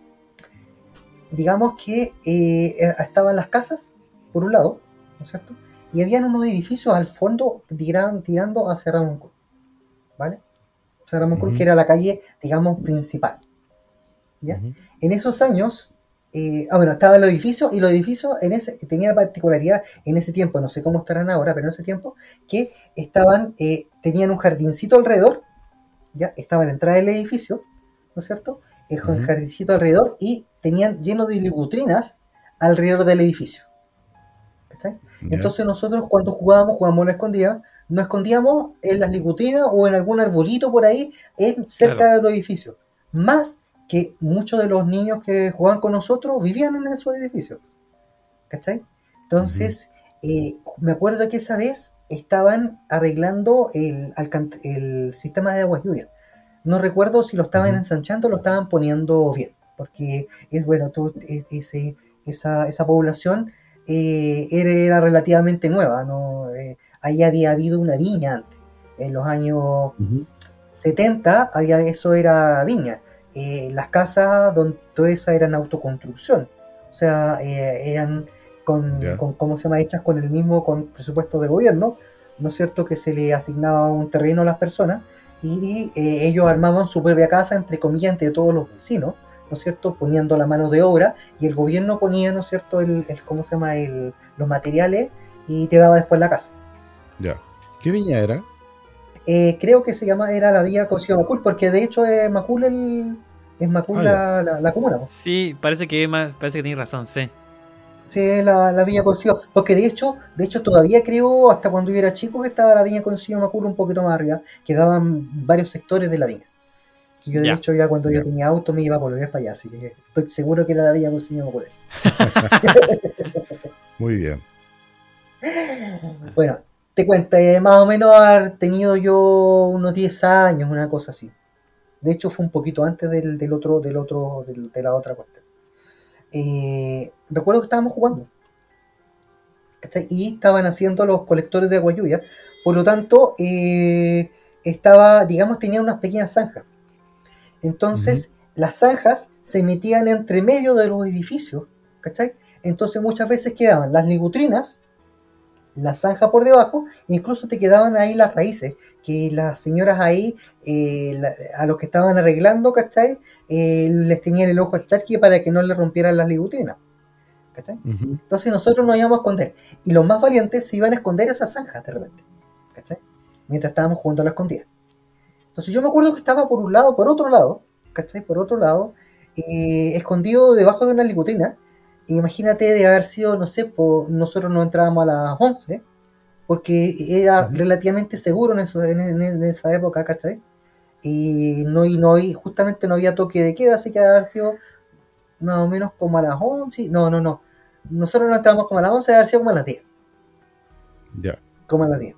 Digamos que eh, estaban las casas, por un lado, ¿no es cierto? Y habían unos edificios al fondo tiran- tirando hacia Ramón Cruz, ¿vale? Hacia Ramón Cruz, que era la calle, digamos, principal. ¿ya? En esos años, eh, ah, bueno, estaban los edificios y los edificios en ese, tenían la particularidad en ese tiempo, no sé cómo estarán ahora, pero en ese tiempo, que estaban, eh, tenían un jardincito alrededor, ya estaba la entrada del edificio, ¿no es cierto? El Ujú. jardincito alrededor y tenían lleno de libutrinas alrededor del edificio. ¿cachai? Entonces nosotros cuando jugábamos, jugábamos a la escondida, nos escondíamos en las libutrinas o en algún arbolito por ahí, en, cerca Claro. de los edificios. Más que muchos de los niños que jugaban con nosotros vivían en esos edificios. ¿Cachai? Entonces, eh, me acuerdo que esa vez estaban arreglando el, el sistema de aguas lluvias. No recuerdo si lo estaban Ujú. ensanchando o lo estaban poniendo bien. Porque es bueno, tú, es- ese, esa, esa población eh, era, era relativamente nueva. ¿no? Eh, ahí había habido una viña antes. En los años Ujú. 70 había, eso era viña. Eh, las casas donde todas esas eran autoconstrucción. O sea, eh, eran con, con, ¿cómo se llama? Hechas con el mismo con presupuesto de gobierno, ¿no es cierto? Que se le asignaba un terreno a las personas y eh, ellos armaban su propia casa, entre comillas, entre todos los vecinos, ¿no es cierto? Poniendo la mano de obra y el gobierno ponía, ¿no es cierto? El, el- ¿Cómo se llama? El, los materiales y te daba después la casa. Ya. ¿Qué viña era? Eh, creo que se llama, era la vía Consigo Macul, porque de hecho es Macul el, es Macul Ah, la, la, la comuna. Sí, parece que más, parece que tienes razón, sí. Sí, es la, la Villa Consigo. Porque de hecho, de hecho todavía creo, hasta cuando yo era chico, que estaba la Viña Consigo Macul un poquito más arriba, quedaban varios sectores de la viña. Que yo de Ya. hecho ya cuando Ya. yo tenía auto me iba a volver para allá, así que estoy seguro que era la Villa Consigo Macul. esa. Muy bien. Bueno, te cuento, eh, más o menos haber tenido yo unos 10 años, una cosa así. De hecho, fue un poquito antes del, del otro, del otro, del- de la otra cuestión. Eh, recuerdo que estábamos jugando. ¿cachai? Y estaban haciendo los colectores de agua lluvia. Por lo tanto, eh, estaba, digamos, tenían unas pequeñas zanjas. Entonces, las zanjas se metían entre medio de los edificios, ¿cachai? Entonces muchas veces quedaban las ligutrinas, la zanja por debajo, incluso te quedaban ahí las raíces, que las señoras ahí, eh, la- a los que estaban arreglando, ¿cachai? Eh, les tenían el ojo al charqui para que no le rompieran las ligutrinas, ¿cachai? Ujú. Entonces nosotros nos íbamos a esconder. Y los más valientes se iban a esconder a esas zanjas de repente. ¿Cachai? Mientras estábamos jugando a la escondida. Entonces yo me acuerdo que estaba por un lado, por otro lado, ¿cachai? Por otro lado, eh, escondido debajo de una licutrina. Imagínate de haber sido, no sé, po- nosotros no entrábamos a las 11, porque era relativamente seguro en, eso, en, en- en esa época, ¿cachai? Y no, y no justamente no había toque de queda, así que de haber sido más o menos como a las 11. No, no, no. Nosotros no entramos como a las 11, debe haber sido como a las 10. Ya. Como a las 10.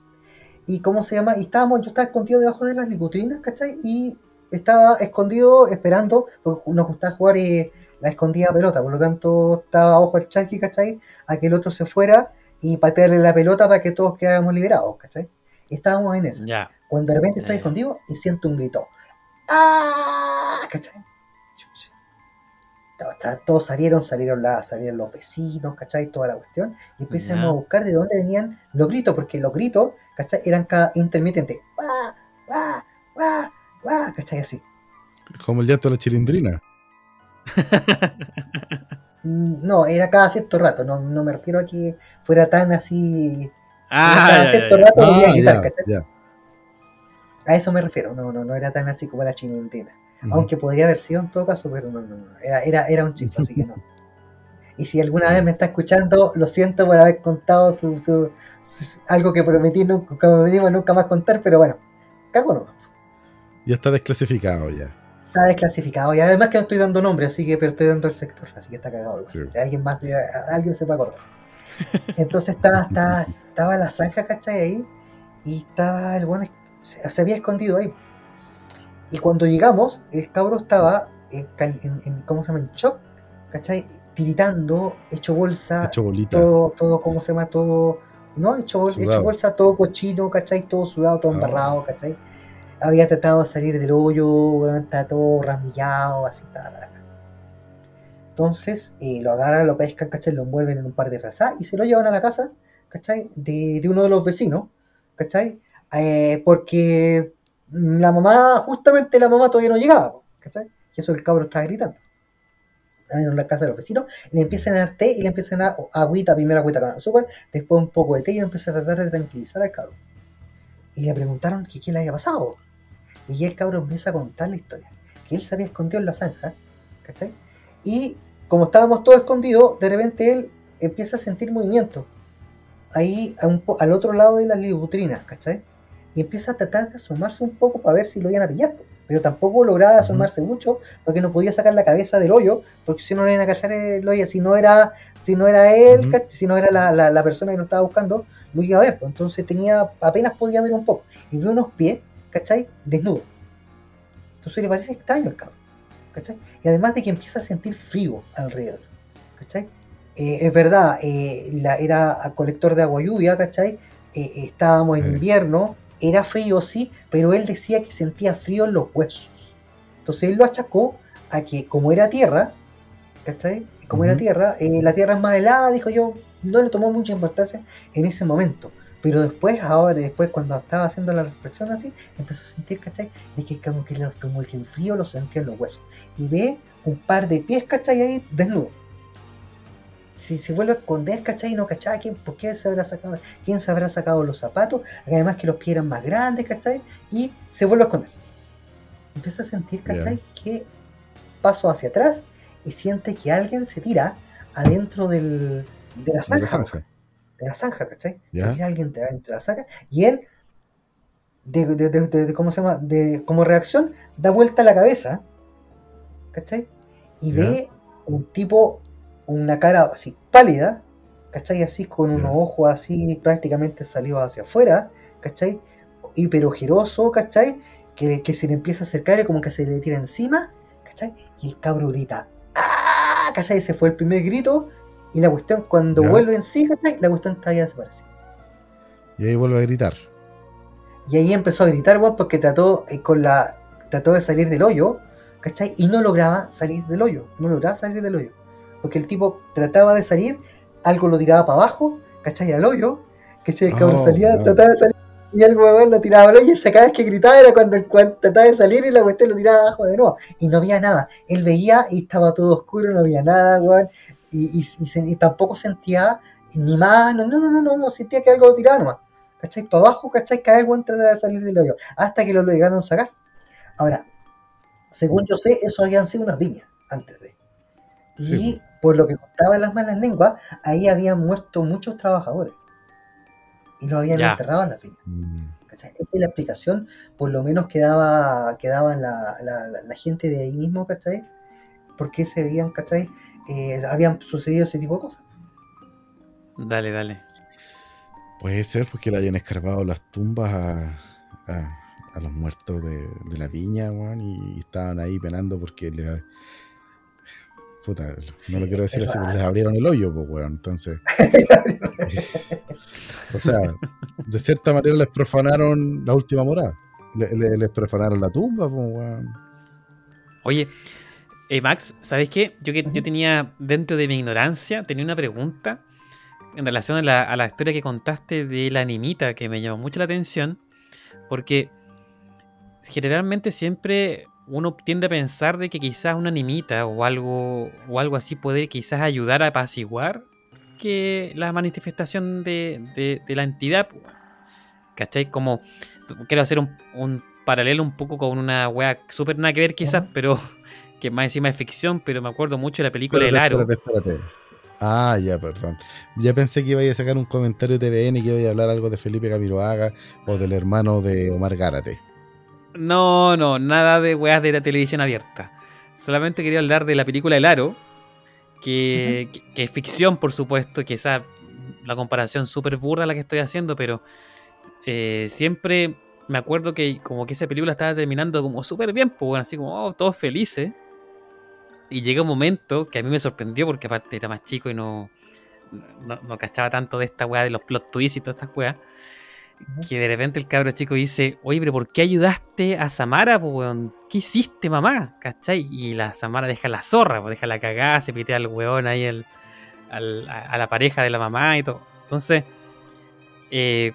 ¿Y cómo se llama? Y estábamos, yo estaba escondido debajo de las licutrinas, ¿cachai? Y estaba escondido esperando, porque nos gustaba jugar eh, la escondida pelota, por lo tanto estaba ojo el charqui, ¿cachai? A que el otro se fuera y patearle la pelota para que todos quedáramos liberados, ¿cachai? Estábamos en eso. Ya. Cuando de repente estoy escondido y siento un grito. ¡Ah! ¿Cachai? Chucha. Todos salieron, salieron, la, salieron los vecinos, ¿cachai? Toda la cuestión. Y empezamos a buscar de dónde venían los gritos, porque los gritos, ¿cachai? Eran cada intermitentes. ¡Wah! ¡Wah! ¡Wah! ¡Wah! ¿cachai? Así. Como el llanto de la chilindrina. No, era cada cierto rato, no, no me refiero a que fuera tan así. Ah, cada ya, cierto rato Ah. A eso me refiero, no, no, no era tan así como la chilindrina. Ujú. Aunque podría haber sido en todo caso, pero no, no, no. Era, era, era un chiste, así que no. Y si alguna vez me está escuchando, lo siento por haber contado su, su- su- algo que prometí nunca, que prometimos nunca más contar, pero bueno, cago no. Ya está desclasificado ya. Está desclasificado. Y además que no estoy dando nombre, así que pero estoy dando el sector, así que está cagado. Sí. Alguien más, alguien se va a acordar. Entonces estaba, estaba, estaba la zanja, ¿cachai? Ahí. Y estaba el bueno, se, se había escondido ahí. Y cuando llegamos, el cabro estaba en, en- en- ¿cómo se llama? En shock, ¿cachai? Tiritando, hecho bolsa, Hecho bolita. todo, todo, ¿cómo se llama? Todo, ¿no? Hecho, hecho bolsa, todo cochino, ¿cachai? Todo sudado, todo Ah. embarrado, ¿cachai? Había tratado de salir del hoyo, weón, está todo rasmillado, así, ta, ta, ta. Entonces, eh, lo agarran, lo pescan, ¿cachai? Lo envuelven en un par de frazas y se lo llevan a la casa, ¿cachai? De, uno de los vecinos, ¿cachai? Eh, porque la mamá, justamente la mamá todavía no llegaba, ¿cachai? Y eso el cabro estaba gritando. En la casa de los vecinos, le empiezan a dar té y le empiezan a agüita, primero agüita con azúcar, después un poco de té y le empiezan a tratar de tranquilizar al cabro. Y le preguntaron que qué le había pasado. Y el cabro empieza a contar la historia. Que él se había escondido en la zanja, ¿cachai? Y como estábamos todos escondidos, de repente él empieza a sentir movimiento. Ahí a un al otro lado de las libutrinas, ¿cachai? Y empieza a tratar de asomarse un poco para ver si lo iban a pillar. Pero tampoco lograba asomarse mucho porque no podía sacar la cabeza del hoyo, porque si no le iban a cachar el hoyo, si no era, si no era él, Ujú. ¿cachai? si no era la, la- la persona que lo estaba buscando, lo iba a ver. pues. Entonces tenía, apenas podía ver un poco. Y vio unos pies, ¿cachai? Desnudos. Entonces le parece extraño el cabrón. ¿cachai? Y además de que empieza a sentir frío alrededor. ¿cachai? Eh, es verdad, eh, la- era colector de agua lluvia, ¿cachai? Eh, estábamos en invierno, era frío sí, pero él decía que sentía frío en los huesos. Entonces él lo achacó a que como era tierra, ¿cachai? Como era tierra, la tierra es más helada, dijo yo, no le tomó mucha importancia en ese momento. Pero después, ahora, después cuando estaba haciendo la reflexión así, empezó a sentir, ¿cachai? De que como que, lo- como que el frío lo sentía en los huesos. Y ve un par de pies, ¿cachai? Ahí desnudo. Si se vuelve a esconder, ¿cachai? Y no, ¿cachai? ¿Quién, ¿Por qué se habrá sacado? ¿Quién se habrá sacado los zapatos? Además que los pies eran más grandes, ¿cachai? Y se vuelve a esconder. Empieza a sentir. ¿cachai? Que paso hacia atrás y siente que alguien se tira adentro del, de la zanja. La. De la zanja, ¿cachai? Ya. Tira alguien adentro de la zanja y él, de, de- de- ¿cómo se llama? De, como reacción, da vuelta la cabeza, ¿cachai? Y Ya. ve un tipo, una cara así pálida, ¿cachai? Así con unos ojos así prácticamente salidos hacia afuera, ¿cachai? Hiperojeroso, ¿cachai? Que, que se le empieza a acercar y como que se le tira encima, ¿cachai? Y el cabro grita, ¡ah! ¿cachai? Ese fue el primer grito y la cuestión cuando Ya. vuelve en sí, ¿cachai? La cuestión está ya desaparecida. Y ahí vuelve a gritar. Y ahí empezó a gritar, weón, porque trató eh, con la. trató de salir del hoyo, ¿cachai? Y no lograba salir del hoyo. No lograba salir del hoyo. Porque el tipo trataba de salir, algo lo tiraba para abajo, ¿cachai? Al hoyo, ¿cachai? El cabrón Oh, salía, no. trataba de salir, y algo weón lo tiraba al hoyo, y esa cada vez que gritaba era cuando, el cuando trataba de salir y la cuestión lo tiraba abajo de nuevo. Y no había nada. Él veía y estaba todo oscuro, no había nada, weón. Y, y, y se- y tampoco sentía ni más, no, no, no, no, no, sentía que algo lo tiraba nomás. ¿cachai? Para abajo, ¿cachai? Cada vez trataba de salir del hoyo, hasta que lo lograron sacar. Ahora, según yo sé, eso habían sido unas villas antes de. Y Sí, por lo que contaban las malas lenguas, ahí habían muerto muchos trabajadores. Y los habían Ya. enterrado en las villas. Mm, ¿cachai? Esa es la explicación, por lo menos que daba, que daban la, la- la- la gente de ahí mismo, ¿cachai? Porque se veían, ¿cachai? Eh, habían sucedido ese tipo de cosas. Dale, dale. Puede ser porque le hayan escarbado las tumbas a, a- a los muertos de, de la viña, weón, y, estaban ahí penando porque le. Puta, no Sí, lo quiero decir así, les abrieron el hoyo, pues, weón. Entonces, o sea, de cierta manera les profanaron la última morada. Le- le- les profanaron la tumba, pues, weón. Oye, eh, Max, ¿sabes qué? Yo, que, yo tenía, dentro de mi ignorancia, tenía una pregunta en relación a la, a la historia que contaste de la animita que me llamó mucho la atención, porque generalmente siempre uno tiende a pensar de que quizás una animita o algo, o algo así puede quizás ayudar a apaciguar que la manifestación de, de- de la entidad. ¿Cachai? Como quiero hacer un, un paralelo un poco con una wea súper nada que ver quizás, pero que más encima es ficción, pero me acuerdo mucho de la película El Aro. espérate, espérate. Ah, ya, perdón. Ya pensé que iba a sacar un comentario de TVN y que iba a hablar algo de Felipe Camiroaga o del hermano de Omar Gárate. No, no, nada de weas de la televisión abierta. Solamente quería hablar de la película El Aro, que, que- que es ficción, por supuesto, que esa la comparación súper burda la que estoy haciendo, pero eh, siempre me acuerdo que como que esa película estaba terminando como súper bien, pues bueno, así como oh, todos felices. Y llega un momento que a mí me sorprendió porque aparte era más chico y no, no, no cachaba tanto de esta weá de los plot twists y todas estas weas. Que de repente el cabro chico dice, oye, pero ¿por qué ayudaste a Samara, po, weón? ¿Qué hiciste, mamá? ¿Cachai? Y la Samara deja la zorra, pues deja la cagada, se pitea al weón ahí el, al- a, a la pareja de la mamá y todo. Entonces, eh,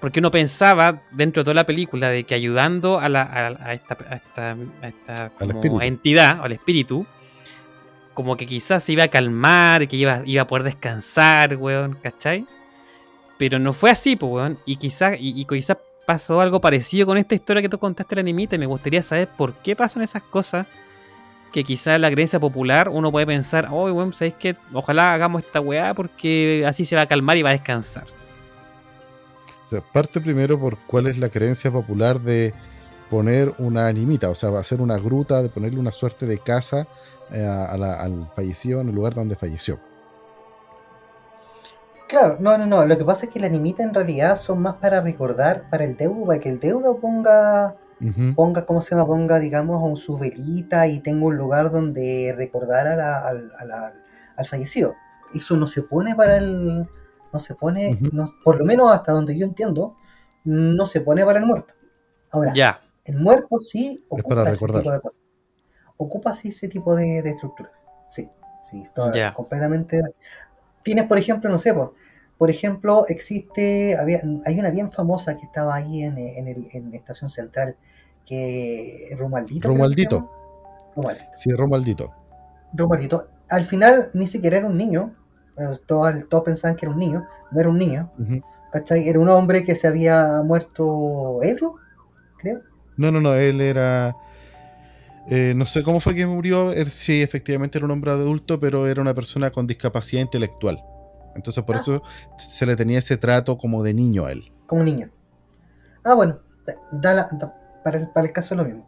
porque uno pensaba dentro de toda la película de que ayudando a, la, a, a esta, a esta, esta como entidad, al espíritu, como que quizás se iba a calmar, que iba, iba a poder descansar, weón, ¿cachai? Pero no fue así, pues, weón. Y quizás y, quizás pasó algo parecido con esta historia que tú contaste la animita. Y me gustaría saber por qué pasan esas cosas. Que quizás la creencia popular uno puede pensar, oh, weón, ¿sabéis qué? Ojalá hagamos esta weá porque así se va a calmar y va a descansar. O sea, parte primero por cuál es la creencia popular de poner una animita, o sea, hacer una gruta, de ponerle una suerte de casa eh, a la- al fallecido en el lugar donde falleció. Claro, no, no, no. Lo que pasa es que la animita en realidad son más para recordar para el deudo, para que el deudo ponga, ponga, ¿cómo se llama? Ponga, digamos, un su velita y tenga un lugar donde recordar a la- al, a la- al fallecido. Eso no se pone para el. No se pone, no- por lo menos hasta donde yo entiendo, no se pone para el muerto. Ahora, Ya, el muerto sí para ocupa ese recordar. tipo de cosas. Ocupa sí ese tipo de, de estructuras. Sí, sí, está Ya. completamente. Tienes, por ejemplo, no sé, por, por ejemplo, existe, había, hay una bien famosa que estaba ahí en, en, el, en Estación Central, que Romualdito. llama. Romualdito. Sí, Romaldito. Romualdito. Al final ni siquiera era un niño, eh, todos, todos pensaban que era un niño, no era un niño. ¿cachai? Era un hombre que se había muerto ebrio, creo. No, no, no, él era... eh, no sé cómo fue que murió, él sí efectivamente era un hombre adulto, pero era una persona con discapacidad intelectual. Entonces por Ah. eso se le tenía ese trato como de niño a él. como niño. Ah, bueno, da- la- da- para, el, para el caso es lo mismo.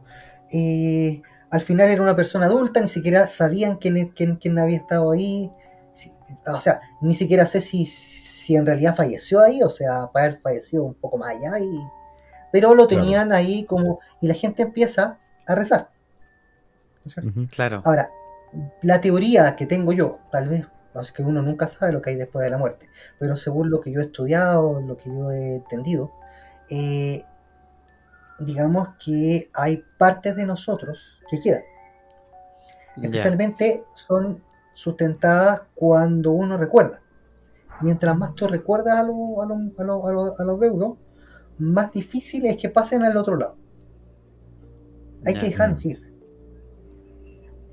Eh, al final era una persona adulta, ni siquiera sabían quién, quién, quién había estado ahí. Si- o sea, ni siquiera sé si, si en realidad falleció ahí, o sea, para haber fallecido un poco más allá. Y, pero lo Claro. tenían ahí como... Y la gente empieza a rezar. Claro. Ahora, la teoría que tengo yo, tal vez, es que uno nunca sabe lo que hay después de la muerte, pero según lo que yo he estudiado, lo que yo he entendido, eh, digamos que hay partes de nosotros que quedan. Especialmente son sustentadas cuando uno recuerda. Mientras más tú recuerdas a, lo- a, lo- a, lo- a lo- a los deudos, más difícil es que pasen al otro lado. Hay que dejarlos ir.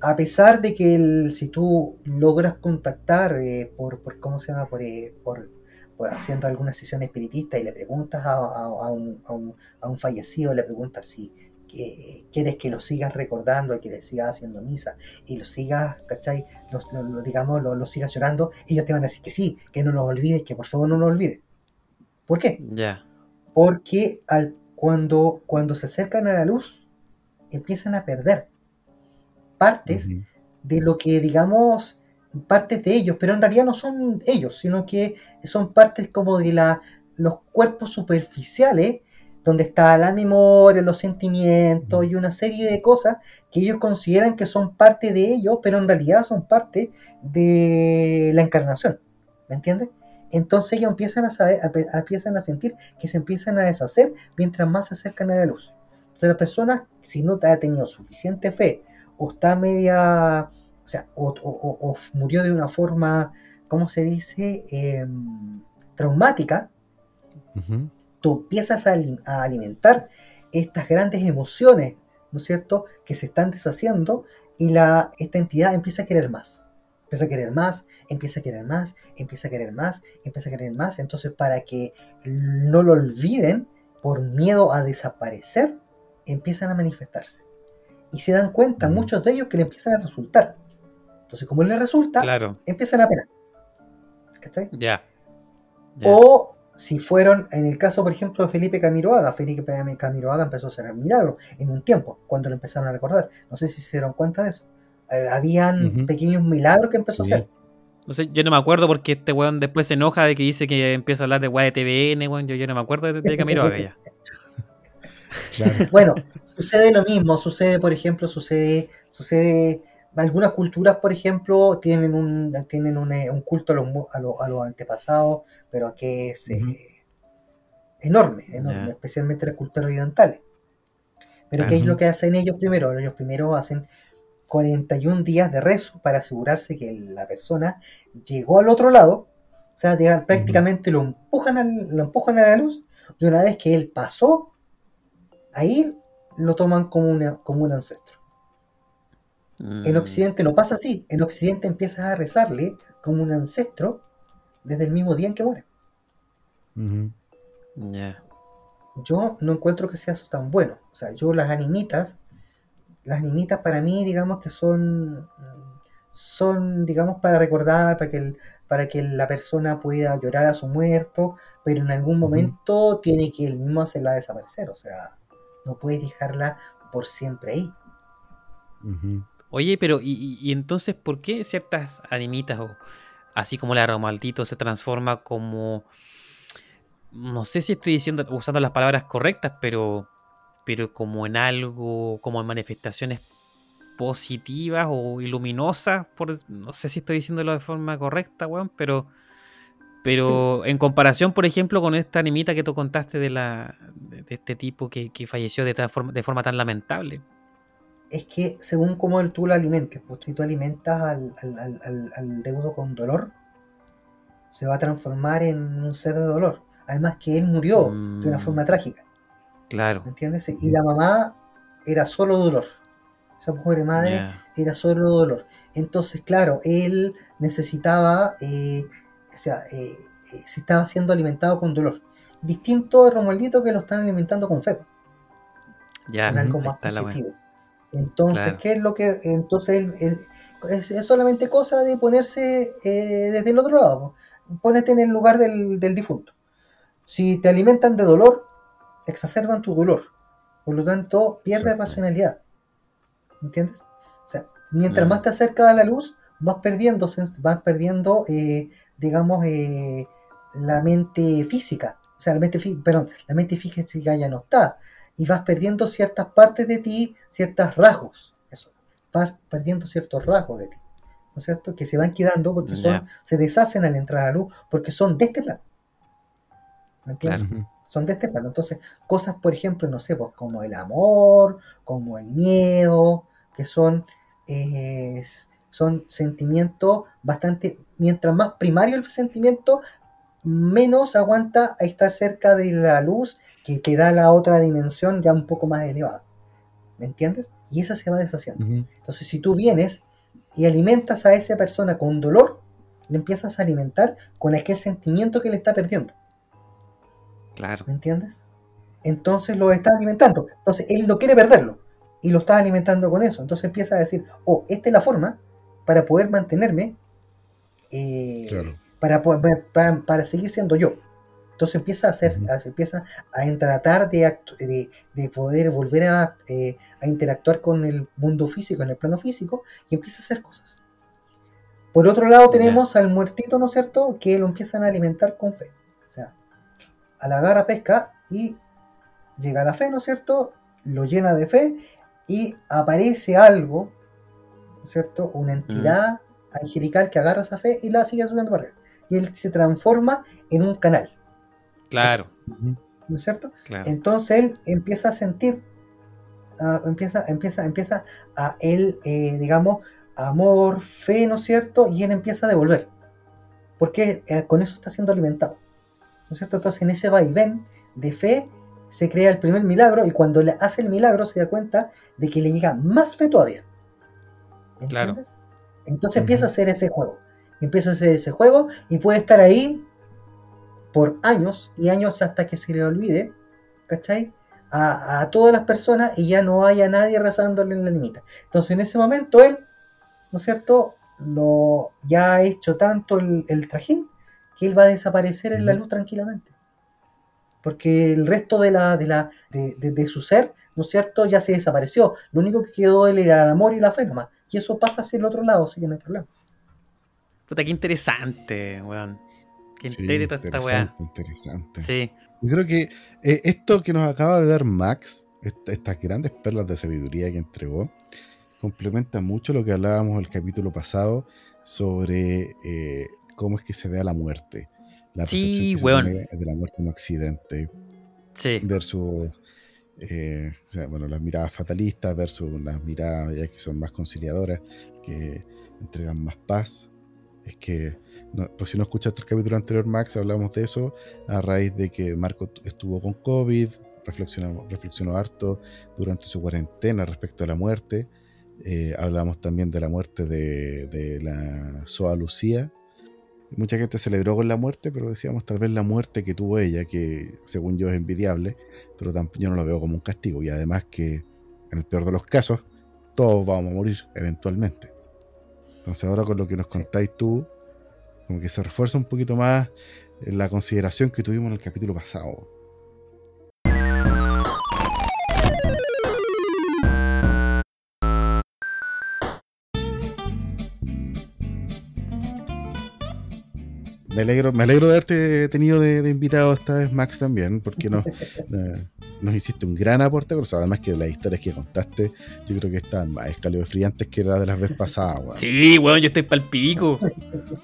A pesar de que el- si tú logras contactar eh, por, por, ¿cómo se llama? Por, eh, por, por haciendo alguna sesión espiritista y le preguntas a, a- a un, a un- a un fallecido, le preguntas si que, quieres que lo sigas recordando, que le sigas haciendo misa y lo sigas, ¿cachai? Lo, lo- lo- digamos, lo, lo sigas llorando, ellos te van a decir que sí, que no lo olvides, que por favor no lo olvides. ¿Por qué? Ya. Porque al, cuando, cuando se acercan a la luz, empiezan a perder partes de lo que digamos partes de ellos, pero en realidad no son ellos, sino que son partes como de la, los cuerpos superficiales, donde está la memoria, los sentimientos y una serie de cosas que ellos consideran que son parte de ellos, pero en realidad son parte de la encarnación, ¿me entiendes? Entonces ellos empiezan a saber, a- empiezan a sentir que se empiezan a deshacer mientras más se acercan a la luz. Entonces la persona, si no ha tenido suficiente fe, o está media, o sea, o, o- o- o murió de una forma, ¿cómo se dice? Em, traumática, tú empiezas a, a alimentar estas grandes emociones, ¿no es cierto?, que se están deshaciendo y la, esta entidad empieza a querer más. Empieza a querer más, empieza a querer más, empieza a querer más, empieza a querer más. Entonces, para que no lo olviden, por miedo a desaparecer, empiezan a manifestarse. Y se dan cuenta, Mm. muchos de ellos, que le empiezan a resultar. Entonces, como les resulta, Claro. empiezan a penar. ¿Cachai? Ya. O si fueron, en el caso, por ejemplo, de Felipe Camiroaga, Felipe Camiroaga empezó a hacer milagro en un tiempo, cuando lo empezaron a recordar. No sé si se dieron cuenta de eso. Eh, habían pequeños milagros que empezó a hacer. No sé, yo no me acuerdo porque este weón después se enoja de que dice que empieza a hablar de weá de TVN, weón. Yo, yo no me acuerdo de, de Camiroaga ya. Claro. Bueno, sucede lo mismo, sucede, por ejemplo, sucede, sucede, algunas culturas, por ejemplo, tienen un, tienen un, eh, un culto a los, a, los, a los antepasados, pero que es eh, enorme, enorme, especialmente las culturas orientales. Pero ¿qué es lo que hacen ellos primero? Ellos primero hacen 41 días de rezo para asegurarse que la persona llegó al otro lado, o sea, prácticamente lo, empujan al- lo empujan a la luz, y una vez que él pasó, ahí lo toman como, una- como un ancestro. En Mm, Occidente no pasa así, en Occidente empiezas a rezarle como un ancestro desde el mismo día en que muere. Ya. yo no encuentro que sea eso tan bueno. O sea, yo las animitas, las animitas para mí, digamos que son, son, digamos, para recordar, para que, el- para que la persona pueda llorar a su muerto, pero en algún momento tiene que él mismo hacerla desaparecer. O sea, no puedes dejarla por siempre ahí. Oye, pero ¿y, y- y entonces por qué ciertas animitas o así como la Romaldito se transforma como no sé si estoy diciendo usando las palabras correctas, pero pero como en algo, como en manifestaciones positivas o iluminosas, por no sé si estoy diciéndolo de forma correcta, weón, pero pero en comparación, por ejemplo, con esta animita que tú contaste de la de, este tipo que, que falleció de, tal forma, de forma tan lamentable. Es que según cómo tú lo alimentes, pues si tú alimentas al, al- al- deudo con dolor, se va a transformar en un ser de dolor. Además que él murió de una Mm. forma trágica. Claro. ¿Me entiendes? Y la mamá era solo dolor. Esa mujer madre era solo dolor. Entonces, claro, él necesitaba, eh, o sea, eh, eh, se estaba siendo alimentado con dolor. Distinto de Romualdito que lo están alimentando con fe, Ya. con algo más está positivo. Entonces, Claro. ¿qué es lo que.? Entonces, es, es solamente cosa de ponerse eh, desde el otro lado. po. Pónete en el lugar del, del difunto. Si te alimentan de dolor, exacerban tu dolor. Por lo tanto, pierdes Exacto. racionalidad. ¿Entiendes? O sea, mientras Mm. más te acercas a la luz, vas perdiendo, sens- vas perdiendo eh, digamos, eh, la mente física. O sea, la mente, perdón, la mente física ya no está. Y vas perdiendo ciertas partes de ti, ciertos rasgos. Eso. Vas perdiendo ciertos rasgos de ti. ¿No es cierto? Que se van quedando porque son, se deshacen al entrar a la luz porque son de este plano. ¿Me entiendes? Ujú. son de este plano. Entonces, cosas, por ejemplo, no sé, pues como el amor, como el miedo, que son, eh, son sentimientos bastante, mientras más primario el sentimiento, menos aguanta a estar cerca de la luz que te da la otra dimensión ya un poco más elevada. ¿Me entiendes? Y esa se va deshaciendo. Entonces, si tú vienes y alimentas a esa persona con dolor, le empiezas a alimentar con aquel sentimiento que le está perdiendo. Claro. ¿Me entiendes? Entonces lo está alimentando. Entonces él no quiere perderlo. Y lo está alimentando con eso. Entonces empieza a decir, oh, esta es la forma para poder mantenerme, eh, Claro. para, poder- para, para seguir siendo yo. Entonces empieza a hacer, a- empieza a tratar de, de, de poder volver a, eh, a interactuar con el mundo físico, en el plano físico, y empieza a hacer cosas. Por otro lado tenemos al muertito, ¿no es cierto?, que lo empiezan a alimentar con fe. O sea, a la garra pesca y llega la fe, ¿no es cierto? Lo llena de fe y aparece algo, ¿no es cierto? Una entidad angelical que agarra esa fe y la sigue subiendo para arriba. Y él se transforma en un canal, Claro. ¿no es cierto? Claro. Entonces él empieza a sentir, ah, empieza, empieza, empieza a él, eh, digamos, amor, fe, ¿no es cierto? Y él empieza a devolver. Porque eh, con eso está siendo alimentado. ¿No es cierto? Entonces en ese vaivén de fe se crea el primer milagro y cuando le hace el milagro se da cuenta de que le llega más fe todavía. ¿Me Claro. Entonces Ujú. empieza a hacer ese juego. Empieza a hacer ese juego y puede estar ahí por años y años hasta que se le olvide, ¿cachai? A, a todas las personas y ya no haya nadie rezándole en la limita. Entonces en ese momento él, ¿no es cierto? Lo, ya ha hecho tanto el, el trajín que él va a desaparecer en la luz tranquilamente. porque el resto de, la, de, la, de, de- de su ser, ¿no es cierto?, ya se desapareció. Lo único que quedó él era el amor y la fe nomás. Y eso pasa hacia el otro lado, así que no hay problema. Puta, qué interesante, weón. Qué Sí, toda esta weá. interesante, interesante. Sí. Yo creo que eh, esto que nos acaba de dar Max, esta- estas grandes perlas de sabiduría que entregó, complementa mucho lo que hablábamos el capítulo pasado sobre eh, cómo es que se ve a la muerte. La Sí, percepción que se weón. de la muerte en Occidente Sí. versus eh, bueno, las miradas fatalistas versus las miradas ya que son más conciliadoras, que entregan más paz. Es que, no, por si no escuchaste el capítulo anterior, Max, hablamos de eso a raíz de que Marco estuvo con COVID, reflexionó, reflexionó harto durante su cuarentena respecto a la muerte. Eh, hablamos también de la muerte de, de la Soa Lucía. Mucha gente celebró con la muerte, pero decíamos tal vez la muerte que tuvo ella, que según yo es envidiable, pero yo no lo veo como un castigo. Y además que en el peor de los casos, todos vamos a morir eventualmente. Entonces ahora con lo que nos contáis tú, como que se refuerza un poquito más eh, la consideración que tuvimos en el capítulo pasado. Me alegro, me alegro de haberte tenido de, de invitado esta vez, Max, también, porque nos, eh, nos hiciste un gran aporte, pero además que las historias que contaste, yo creo que están más escalofriantes que la de las veces pasadas, weón. Sí, weón, yo estoy pa'l pico.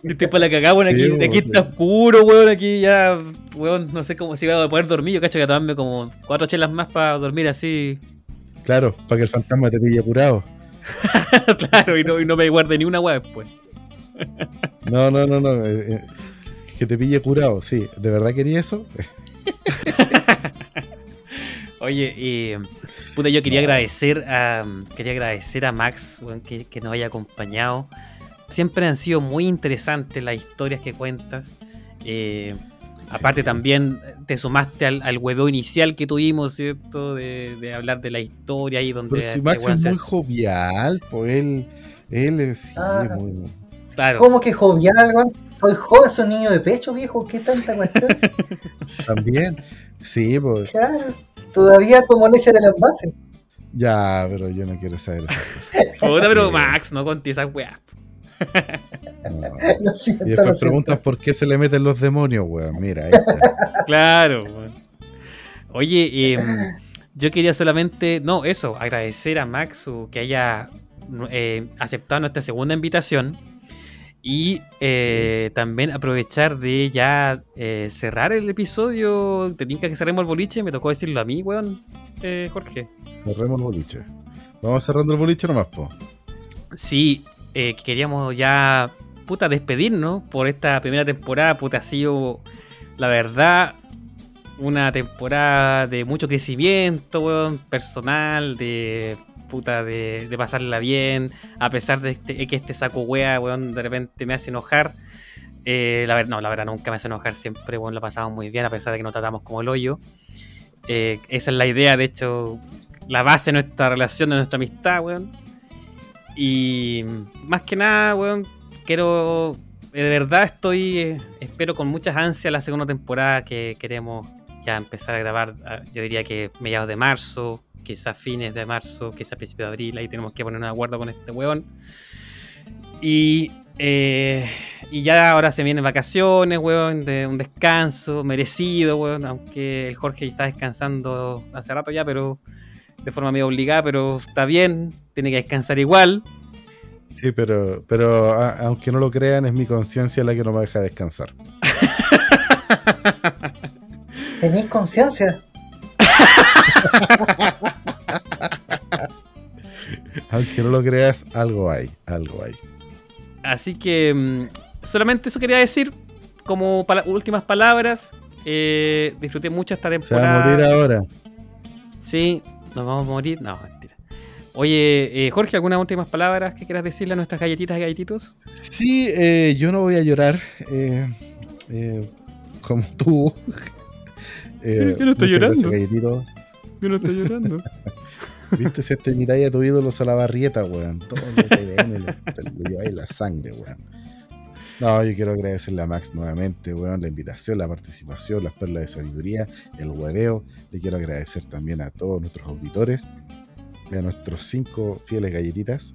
Yo estoy para la cagada, weón. Sí, Aquí, weón. aquí está oscuro, weón. Aquí ya, weón, no sé cómo si voy a poder dormir. Yo cacho que tomarme como cuatro chelas más para dormir así. Claro, para que el fantasma te pille curado. claro, y no, y no me guarde ni una weá después. No, no, no, no. Que te pille curado, sí. ¿De verdad quería eso? Oye, eh, puta, yo quería No. agradecer a quería agradecer a Max que, que nos haya acompañado. Siempre han sido muy interesantes las historias que cuentas. Eh, aparte Sí. también te sumaste al, al hueveo inicial que tuvimos, ¿cierto? De, de hablar de la historia y donde... Pero si este Max es muy jovial, pues él, él es, sí, Ah. muy, muy- Claro. ¿Cómo que jovial, weón? Soy joven, soy niño de pecho, viejo. ¿Qué tanta cuestión? También, sí, pues, claro. Todavía tomo leche del envase. ya, pero yo no quiero saber esas cosas. Pero Eh, Max, no conté esas weas. no. Lo siento, Y lo después siento. preguntas por qué se le meten los demonios, weón. Mira, ahí está. Claro. weón. Oye, em, yo quería solamente, no, eso, agradecer a Max que haya eh, aceptado nuestra segunda invitación y eh, también aprovechar de ya eh, cerrar el episodio. Te tinca que cerremos el boliche, me tocó decirlo a mí, weón, eh, Jorge. Cerremos el boliche. Vamos cerrando el boliche nomás, po. Sí, eh, que queríamos ya, puta, despedirnos por esta primera temporada. Puta, ha sido, la verdad, una temporada de mucho crecimiento, weón, personal, de puta, de, de pasarla bien, a pesar de este- que este saco wea, weón, de repente me hace enojar. Eh, la verdad, no, la verdad nunca me hace enojar, siempre, weón, lo pasamos muy bien, a pesar de que nos tratamos como el hoyo. Eh, esa es la idea, de hecho, la base de nuestra relación, de nuestra amistad, weón. Y más que nada, weón, quiero. De verdad estoy. eh, espero con muchas ansias la segunda temporada que queremos ya empezar a grabar. ah, Yo diría que mediados de marzo, quizás fines de marzo, quizás principios de abril. Ahí tenemos que poner un acuerdo con este weón. Y. eh, y ya ahora se vienen vacaciones, weón, de un descanso merecido, weón. Aunque el Jorge está descansando hace rato ya, pero de forma medio obligada, pero está bien, tiene que descansar igual. Sí, pero, pero a- aunque no lo crean, es mi conciencia la que no me deja descansar. ¿Tenéis conciencia? Aunque no lo creas, algo hay, algo hay. Así que mm, solamente eso quería decir como pala- últimas palabras. Eh, disfruté mucho esta Se va a temporada. morir ahora. Sí, nos vamos a morir. No, mentira. Oye, eh, Jorge, ¿algunas últimas palabras que quieras decirle a nuestras galletitas y galletitos? Sí, eh, yo no voy a llorar eh, eh, como tú. Yo no estoy llorando. Yo no estoy llorando. Viste, si te miráis a tu ídolo a la barrieta, weón. Todo lo que ven, le, le lleváis la sangre, weón. No, yo quiero agradecerle a Max nuevamente, weón, la invitación, la participación, las perlas de sabiduría, el hueveo. Le quiero agradecer también a todos nuestros auditores, a nuestros cinco fieles galletitas.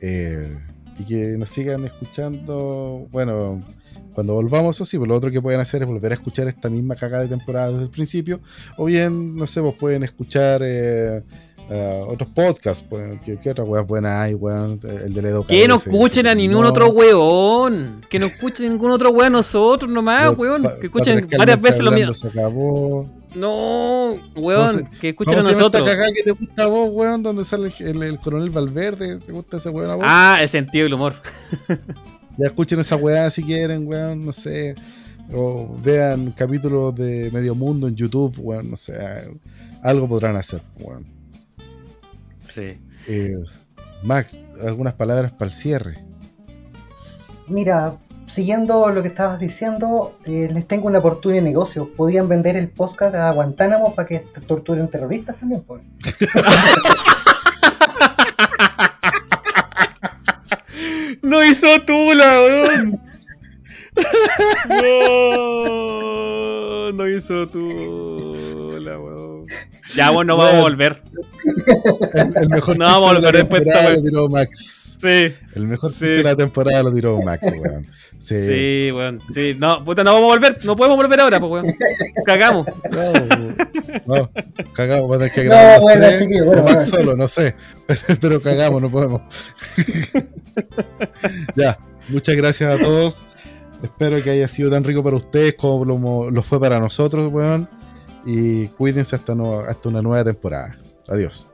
eh, y que nos sigan escuchando. Bueno, cuando volvamos, eso sí, pues lo otro que pueden hacer es volver a escuchar esta misma cagada de temporada desde el principio. O bien, no sé, pues pueden escuchar. eh, eh, otros podcasts, pues, ¿qué, qué otras weas buenas hay, weón? El de Ledo Que no escuchen a ningún no. otro weón. Que no escuchen ningún otro weón nosotros nomás, Los weón. pa- Que escuchen varias veces lo mismo. Se acabó. No, ¿Cómo weón. Que escuchen a ¿Cómo se llama esta nosotros. cagada que te gusta a vos, weón? Donde sale el, el- el coronel Valverde. ¿Se gusta ese weón a vos? Ah, el sentido del humor. Ya escuchen esa weá si quieren, weón, no sé. O vean capítulos de Medio Mundo en YouTube, weón, no sé. Algo podrán hacer, weón. Sí. Eh, Max, algunas palabras para el cierre. Mira, siguiendo lo que estabas diciendo, eh, les tengo una oportunidad de negocio. Podían vender el podcast a Guantánamo para que torturen terroristas también, pues. No hizo Tula, weón. No, no hizo Tula, weón. Ya, bueno, no vamos a Weón. volver. El, el mejor No, vamos a de la volver después de esta temporada lo tiró Max. Sí, El mejor Sí. de la temporada lo tiró Max, weón. Sí. sí, weón. Sí, no, puta, no vamos a volver. No podemos volver ahora, pues, weón. Cagamos. No, no, cagamos, vamos a tener que No, grabar los bueno, tres, chiquillos, o bueno, Max bueno. solo, no sé. Pero cagamos, no podemos. ya, muchas gracias a todos. Espero que haya sido tan rico para ustedes como lo, lo fue para nosotros, weón y cuídense hasta, hasta una nueva temporada. Adiós.